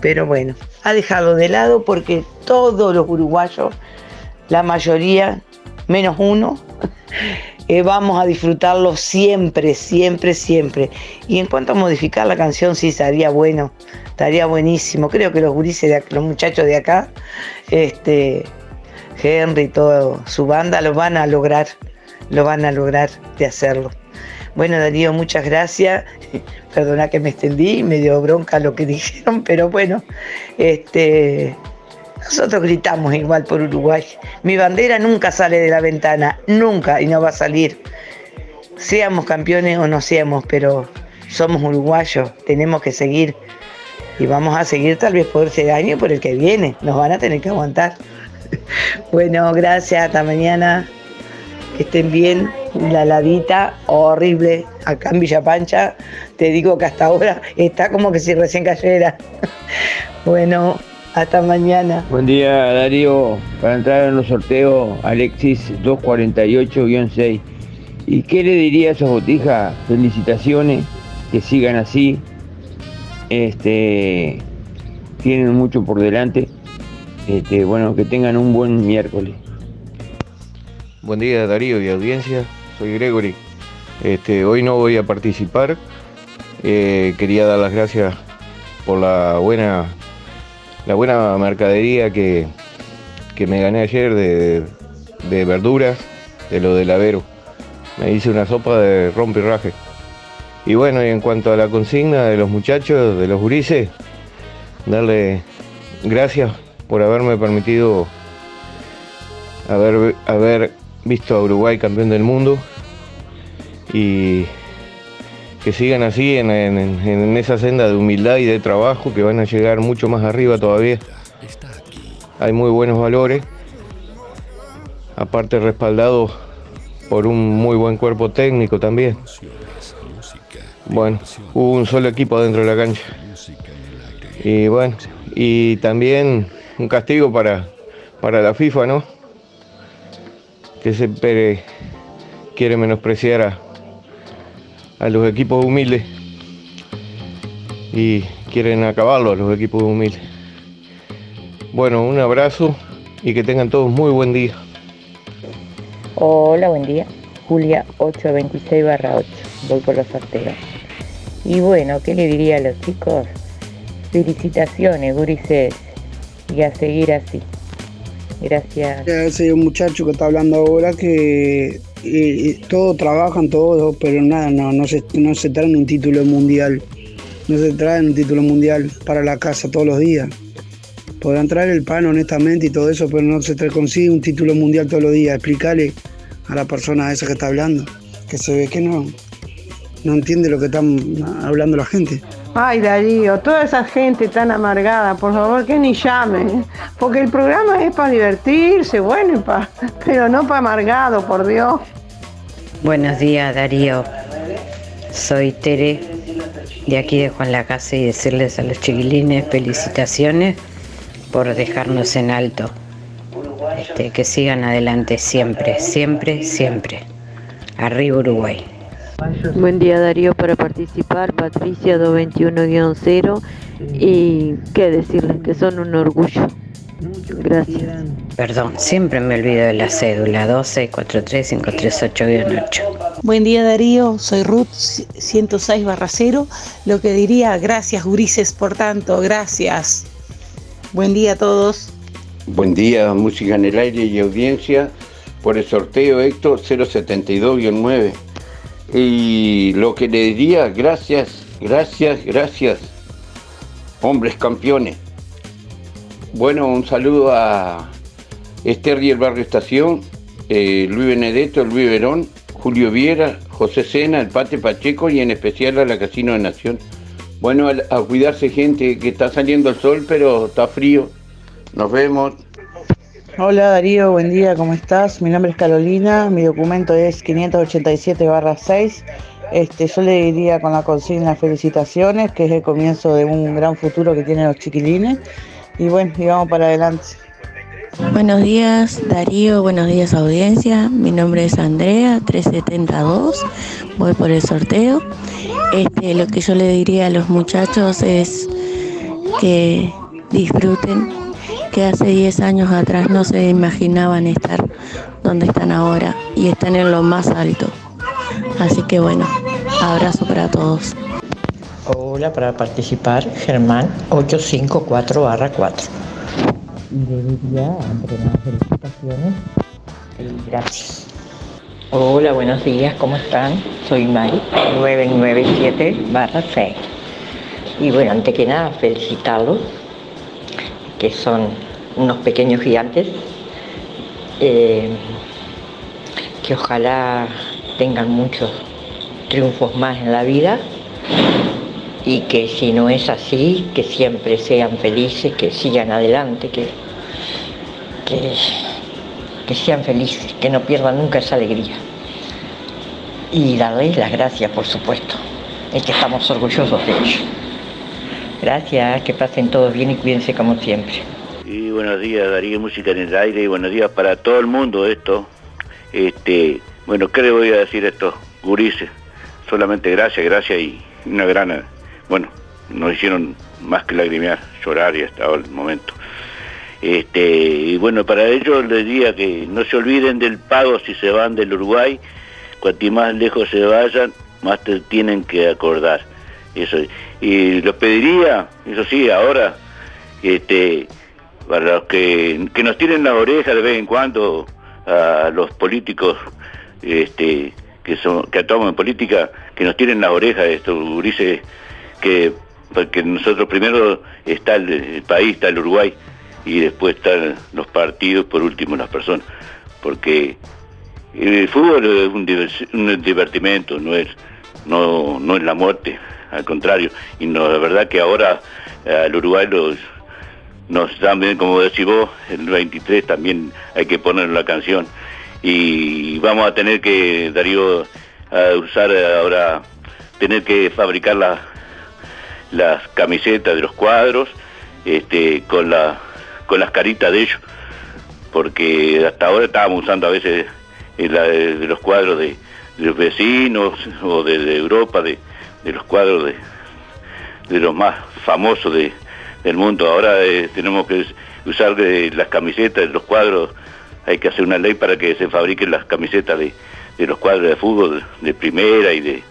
Pero bueno, ha dejado de lado porque todos los uruguayos, la mayoría, menos uno, eh, vamos a disfrutarlo siempre, siempre, siempre. Y en cuanto a modificar la canción, sí, estaría bueno, estaría buenísimo. Creo que los gurises, de, los muchachos de acá, este, Henry y toda su banda lo van a lograr, lo van a lograr de hacerlo. Bueno, Darío, muchas gracias. [LAUGHS] Perdona que me extendí, me dio bronca lo que [LAUGHS] dijeron, pero bueno, este, nosotros gritamos igual por Uruguay. Mi bandera nunca sale de la ventana, nunca, y no va a salir. Seamos campeones o no seamos, pero somos uruguayos, tenemos que seguir. Y vamos a seguir tal vez por ese año y por el que viene. Nos van a tener que aguantar. [LAUGHS] Bueno, gracias, hasta mañana. Que estén bien. La ladita horrible acá en Villa Pancha. Te digo que hasta ahora está como que si recién cayera. [LAUGHS] Bueno, hasta mañana. Buen día, Darío. Para entrar en los sorteos, Alexis 248-6. ¿Y qué le diría a esas botijas? Felicitaciones, que sigan así. Este, tienen mucho por delante. Este, bueno, que tengan un buen miércoles. Buen día Darío y audiencia, soy Gregory. Este, hoy no voy a participar. Eh, quería dar las gracias por la buena, la buena mercadería que, que me gané ayer de, de, verduras, de lo del Avero. Me hice una sopa de rompirraje. Y bueno, y en cuanto a la consigna de los muchachos, de los gurises, darle gracias por haberme permitido haber, haber visto a Uruguay campeón del mundo y que sigan así en, esa senda de humildad y de trabajo que van a llegar mucho más arriba todavía. Hay muy buenos valores, aparte respaldado por un muy buen cuerpo técnico también. Bueno, hubo un solo equipo dentro de la cancha. Y bueno, y también un castigo para, para la FIFA, ¿no? Que se quiere menospreciar a, a los equipos humildes y quieren acabarlo a los equipos humildes. Bueno, un abrazo y que tengan todos muy buen día. Hola, buen día. Julia 826 8. Voy por los sorteos. Y bueno, ¿qué le diría a los chicos? Felicitaciones, gurises y a seguir así. Gracias. Ese muchacho que está hablando ahora que eh, todos trabajan, todos, pero nada, no, no, se, no se traen un título mundial. No se traen un título mundial para la casa todos los días. Podrán traer el pan honestamente y todo eso, pero no se consigue un título mundial todos los días. Explícale a la persona esa que está hablando, que se ve que no, no entiende lo que están hablando la gente. Ay, Darío, toda esa gente tan amargada, por favor que ni llamen, porque el programa es para divertirse, bueno, pero no para amargado, por Dios. Buenos días, Darío. Soy Tere, de aquí de Juan la Casa, y decirles a los chiquilines felicitaciones por dejarnos en alto. Este, que sigan adelante siempre, siempre, siempre. Arriba Uruguay. Buen día Darío para participar, Patricia 221-0 y qué decirles que son un orgullo. Gracias. Perdón, siempre me olvido de la cédula 1243538-8. Buen día Darío, soy Ruth 106 0. Lo que diría, gracias Gurises por tanto, gracias. Buen día a todos. Buen día, música en el aire y audiencia por el sorteo Héctor 072-9. Y lo que le diría, gracias, gracias, gracias, hombres campeones. Bueno, un saludo a Esther y el Barrio Estación, eh, Luis Benedetto, Luis Verón, Julio Viera, José Sena, el Pate Pacheco y en especial a la Casino de Nación. Bueno, a cuidarse gente, que está saliendo el sol, pero está frío. Nos vemos. Hola Darío, buen día, ¿cómo estás? Mi nombre es Carolina, mi documento es 587-6. Este, yo le diría con la consigna felicitaciones, que es el comienzo de un gran futuro que tienen los chiquilines. Y bueno, y vamos para adelante. Buenos días Darío, buenos días audiencia. Mi nombre es Andrea, 372. Voy por el sorteo. Este, lo que yo le diría a los muchachos es que disfruten, que hace 10 años atrás no se imaginaban estar donde están ahora y están en lo más alto. Así que bueno, abrazo para todos. Hola, para participar, Germán 854 4. Y debería, entre más felicitaciones, y gracias. Hola, buenos días, ¿cómo están? Soy Mari, 997 6. Y bueno, antes que nada, felicitarlos, que son unos pequeños gigantes, eh, que ojalá tengan muchos triunfos más en la vida y que si no es así, que siempre sean felices, que sigan adelante, que, que, sean felices, que no pierdan nunca esa alegría. Y darles las gracias, por supuesto, es que estamos orgullosos de ellos. Gracias, que pasen todos bien y cuídense como siempre. Buenos días, Darío Música en el Aire, y buenos días para todo el mundo esto. Este, bueno, ¿qué le voy a decir esto? Gurises, solamente gracias, gracias y una gran... Bueno, nos hicieron más que lagrimear, llorar y hasta el momento. Este, y bueno, para ellos les diría que no se olviden del pago si se van del Uruguay, cuanto más lejos se vayan, más te tienen que acordar. Eso. Y los pediría, eso sí, ahora, este, para los que, que nos tienen las orejas de vez en cuando a los políticos este, que, son, que actuamos en política, que nos tienen las orejas estos gurises, que porque nosotros primero está el, país, está el Uruguay, y después están los partidos, por último las personas, porque el fútbol es un divertimento, no es, no, no es la muerte, al contrario, y no, la verdad que ahora al Uruguay los, nos también, como decís vos, el 23 también hay que poner la canción. Y vamos a tener que, Darío, a usar ahora, tener que fabricar la, las camisetas de los cuadros este, con, la, con las caritas de ellos, porque hasta ahora estábamos usando a veces la de, los cuadros de, los vecinos o de, de Europa, de, los cuadros de, de los más famosos de, del mundo. Ahora eh, tenemos que usar las camisetas de los cuadros hay que hacer una ley para que se fabriquen las camisetas de, de los cuadros de fútbol de primera y, de,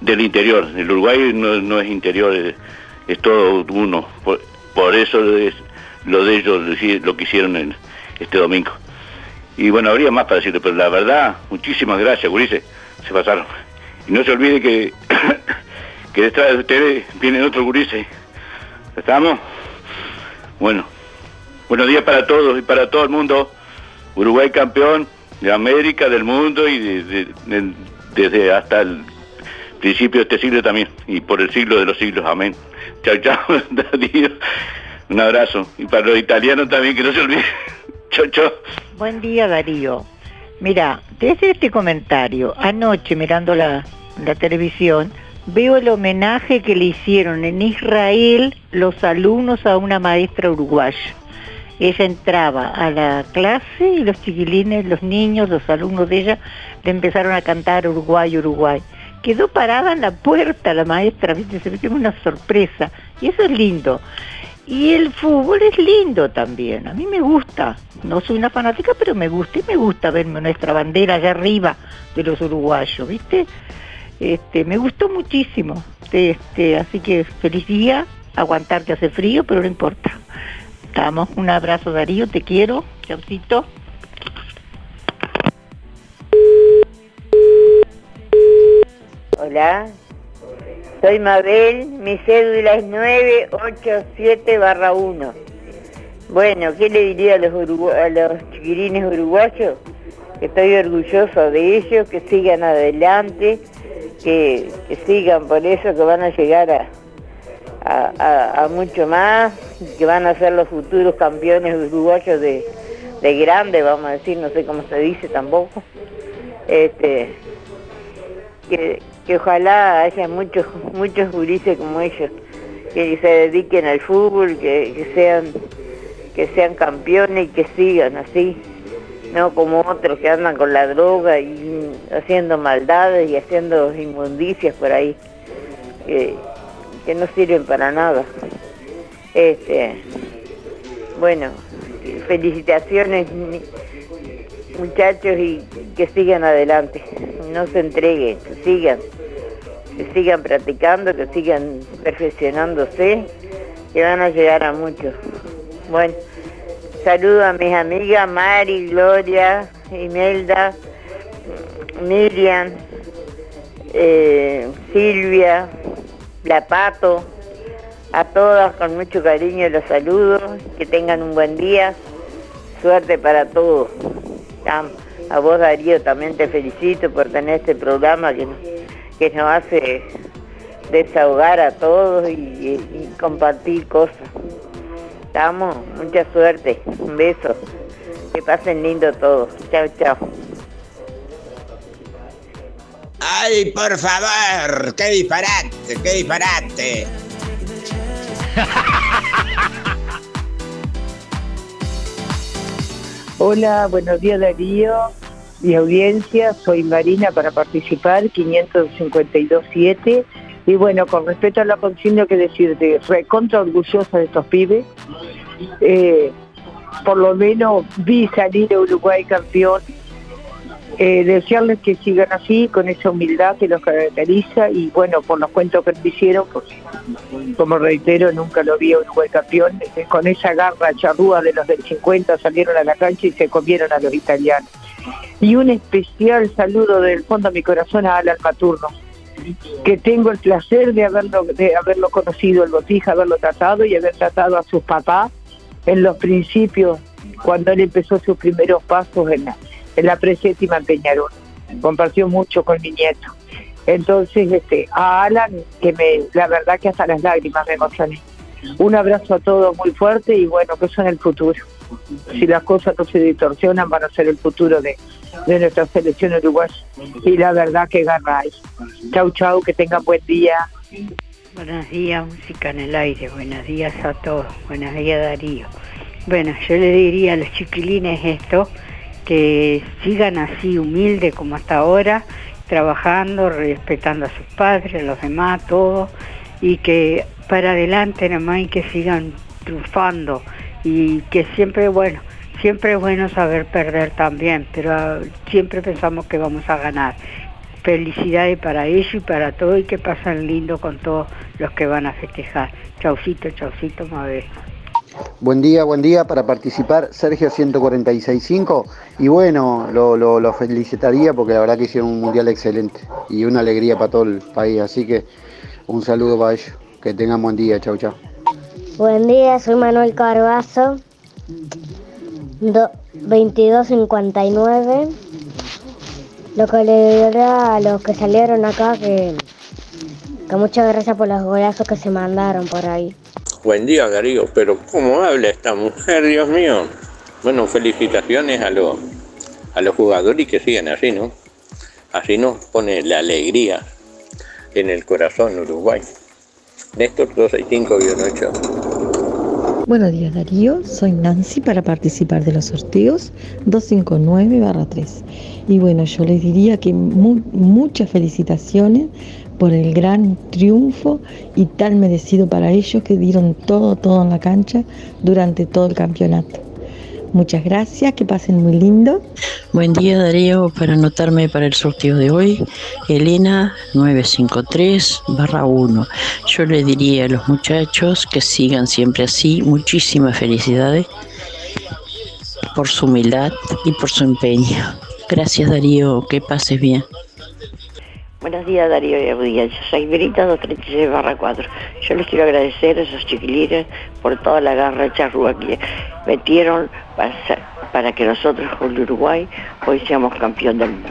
del, interior. El Uruguay no, no es interior, es, todo uno. Por, por eso es lo de ellos, lo que hicieron en este domingo. Y bueno, habría más para decirle, pero la verdad, muchísimas gracias, Gurice, se pasaron. Y no se olvide que, [COUGHS] que detrás de ustedes vienen otros Gurice. ¿Estamos? Bueno, buenos días para todos y para todo el mundo. Uruguay campeón de América, del mundo y de, de, de, desde hasta el principio de este siglo también y por el siglo de los siglos. Amén. Chao, chao. [LAUGHS] Un abrazo. Y para los italianos también, que no se olviden. [LAUGHS] chao, chao. Buen día, Darío. Mira, desde este comentario, anoche mirando la, la televisión, veo el homenaje que le hicieron en Israel los alumnos a una maestra uruguaya ella entraba a la clase y los chiquilines, los niños, los alumnos de ella, le empezaron a cantar Uruguay, Uruguay. Quedó parada en la puerta la maestra, ¿viste? se metió una sorpresa. Y eso es lindo. Y el fútbol es lindo también, a mí me gusta. No soy una fanática, pero me gusta. Y me gusta verme nuestra bandera allá arriba de los uruguayos, ¿viste? Este, me gustó muchísimo. Este, así que feliz día, aguantar que hace frío, pero no importa estamos. Un abrazo Darío, te quiero. Chaucito. Hola, soy Mabel, mi cédula es 987 barra 1. Bueno, ¿qué le diría a los, a los chiquirines uruguayos? Estoy orgulloso de ellos, que sigan adelante, que, sigan por eso, que van a llegar a, mucho más, que van a ser los futuros campeones uruguayos de, de grande, vamos a decir, no sé cómo se dice tampoco. Este, que, que ojalá haya muchos, muchos gurises como ellos, que se dediquen al fútbol, que, que sean, que sean campeones y que sigan así, no como otros que andan con la droga y haciendo maldades y haciendo inmundicias por ahí, que, no sirven para nada. Este, bueno, felicitaciones muchachos y que sigan adelante, no se entreguen, que sigan, que sigan practicando, que sigan perfeccionándose, que van a llegar a mucho. Bueno, saludo a mis amigas Mari, Gloria, Imelda, Miriam, eh, Silvia, La Pato, a todas con mucho cariño los saludo, que tengan un buen día, suerte para todos. A, vos Darío también te felicito por tener este programa que, que nos hace desahogar a todos y compartir cosas. Estamos, mucha suerte, un beso, que pasen lindo todos. Chao, chao. ¡Ay, por favor! ¡Qué disparate! ¡Qué disparate! Hola, buenos días Darío y audiencia. Soy Marina para participar, 552.7. Y bueno, con respecto a la consigna que decirte, recontra orgullosa de estos pibes. Eh, por lo menos vi salir a Uruguay campeón. Eh, desearles que sigan así, con esa humildad que los caracteriza y bueno, por los cuentos que me hicieron, porque como reitero, nunca lo vi a Uruguay campeón, eh, con esa garra charrúa de los del 50 salieron a la cancha y se comieron a los italianos. Y un especial saludo del fondo de mi corazón a Alan Maturno, que tengo el placer de haberlo, de haberlo conocido, el botija, haberlo tratado y haber tratado a sus papás en los principios, cuando él empezó sus primeros pasos en la, en la preséptima en Peñarol. Compartió mucho con mi nieto. Entonces, este, a Alan, que me, la verdad que hasta las lágrimas me emocioné. Un abrazo a todos muy fuerte y bueno, que son el futuro. Si las cosas no se distorsionan, van a ser el futuro de, de nuestra selección uruguaya. Y la verdad que hay. Chau, chau, que tengan buen día. Buenos días, música en el aire. Buenos días a todos. Buenos días, Darío. Bueno, yo le diría a los chiquilines esto, que sigan así humildes como hasta ahora, trabajando, respetando a sus padres, a los demás, todos, y que para adelante nomás y que sigan triunfando y que siempre, bueno, siempre es bueno saber perder también, pero ah, siempre pensamos que vamos a ganar. Felicidades para ellos y para todo y que pasen lindo con todos los que van a festejar. Chaucito, chaucito, madre. Buen día, buen día para participar, Sergio 146.5 y bueno, lo, lo, lo, felicitaría porque la verdad que hicieron un mundial excelente y una alegría para todo el país, así que un saludo para ellos, que tengan buen día, chau chau. Buen día, soy Manuel Carbazo, 2259. Lo que le dirá a los que salieron acá que, que muchas gracias por los golazos que se mandaron por ahí. Buen día, Darío, pero ¿cómo habla esta mujer, Dios mío? Bueno, felicitaciones a los, a los jugadores y que sigan así, ¿no? Así nos pone la alegría en el corazón Uruguay. Néstor 265-8. Buenos días Darío, soy Nancy para participar de los sorteos 259-3. Y bueno, yo les diría que mu muchas felicitaciones por el gran triunfo y tan merecido para ellos que dieron todo, todo en la cancha durante todo el campeonato. Muchas gracias, que pasen muy lindo. Buen día Darío, para anotarme para el sorteo de hoy, Elena 953 barra 1. Yo le diría a los muchachos que sigan siempre así, muchísimas felicidades por su humildad y por su empeño. Gracias Darío, que pases bien. Buenos días Darío y audiencia, soy Verita 236 barra 4. Yo les quiero agradecer a esos chiquilines por toda la garra charrúa que metieron para, que nosotros con Uruguay hoy seamos campeón del mundo.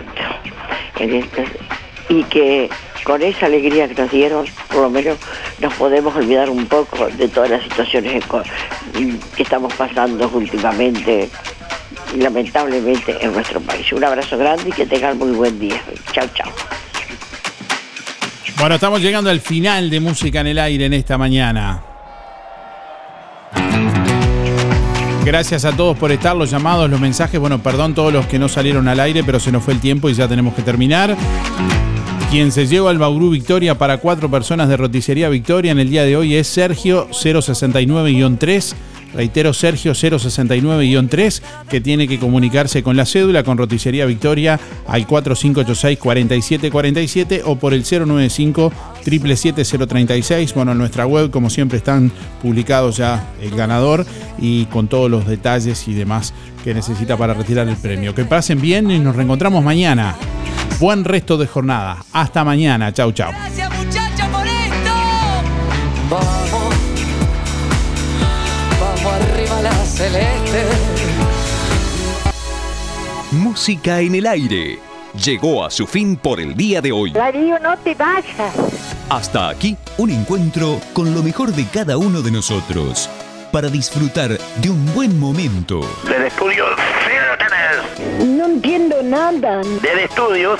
Y que con esa alegría que nos dieron, por lo menos nos podemos olvidar un poco de todas las situaciones que estamos pasando últimamente lamentablemente en nuestro país. Un abrazo grande y que tengan muy buen día. Chao, chao. Bueno, estamos llegando al final de Música en el Aire en esta mañana. Gracias a todos por estar, los llamados, los mensajes. Bueno, perdón todos los que no salieron al aire, pero se nos fue el tiempo y ya tenemos que terminar. Quien se lleva al Bauru Victoria para cuatro personas de Roticería Victoria en el día de hoy es Sergio 069-3. Reitero, Sergio 069-3, que tiene que comunicarse con la cédula con Roticería Victoria al 4586-4747 o por el 095 777 Bueno, en nuestra web, como siempre, están publicados ya el ganador y con todos los detalles y demás que necesita para retirar el premio. Que pasen bien y nos reencontramos mañana. Buen resto de jornada. Hasta mañana. Chau, chau. Gracias muchachos por esto. Celeste. Música en el aire. Llegó a su fin por el día de hoy. Darío, no te vayas. Hasta aquí, un encuentro con lo mejor de cada uno de nosotros. Para disfrutar de un buen momento. Del estudio, sí No entiendo nada. Del estudios,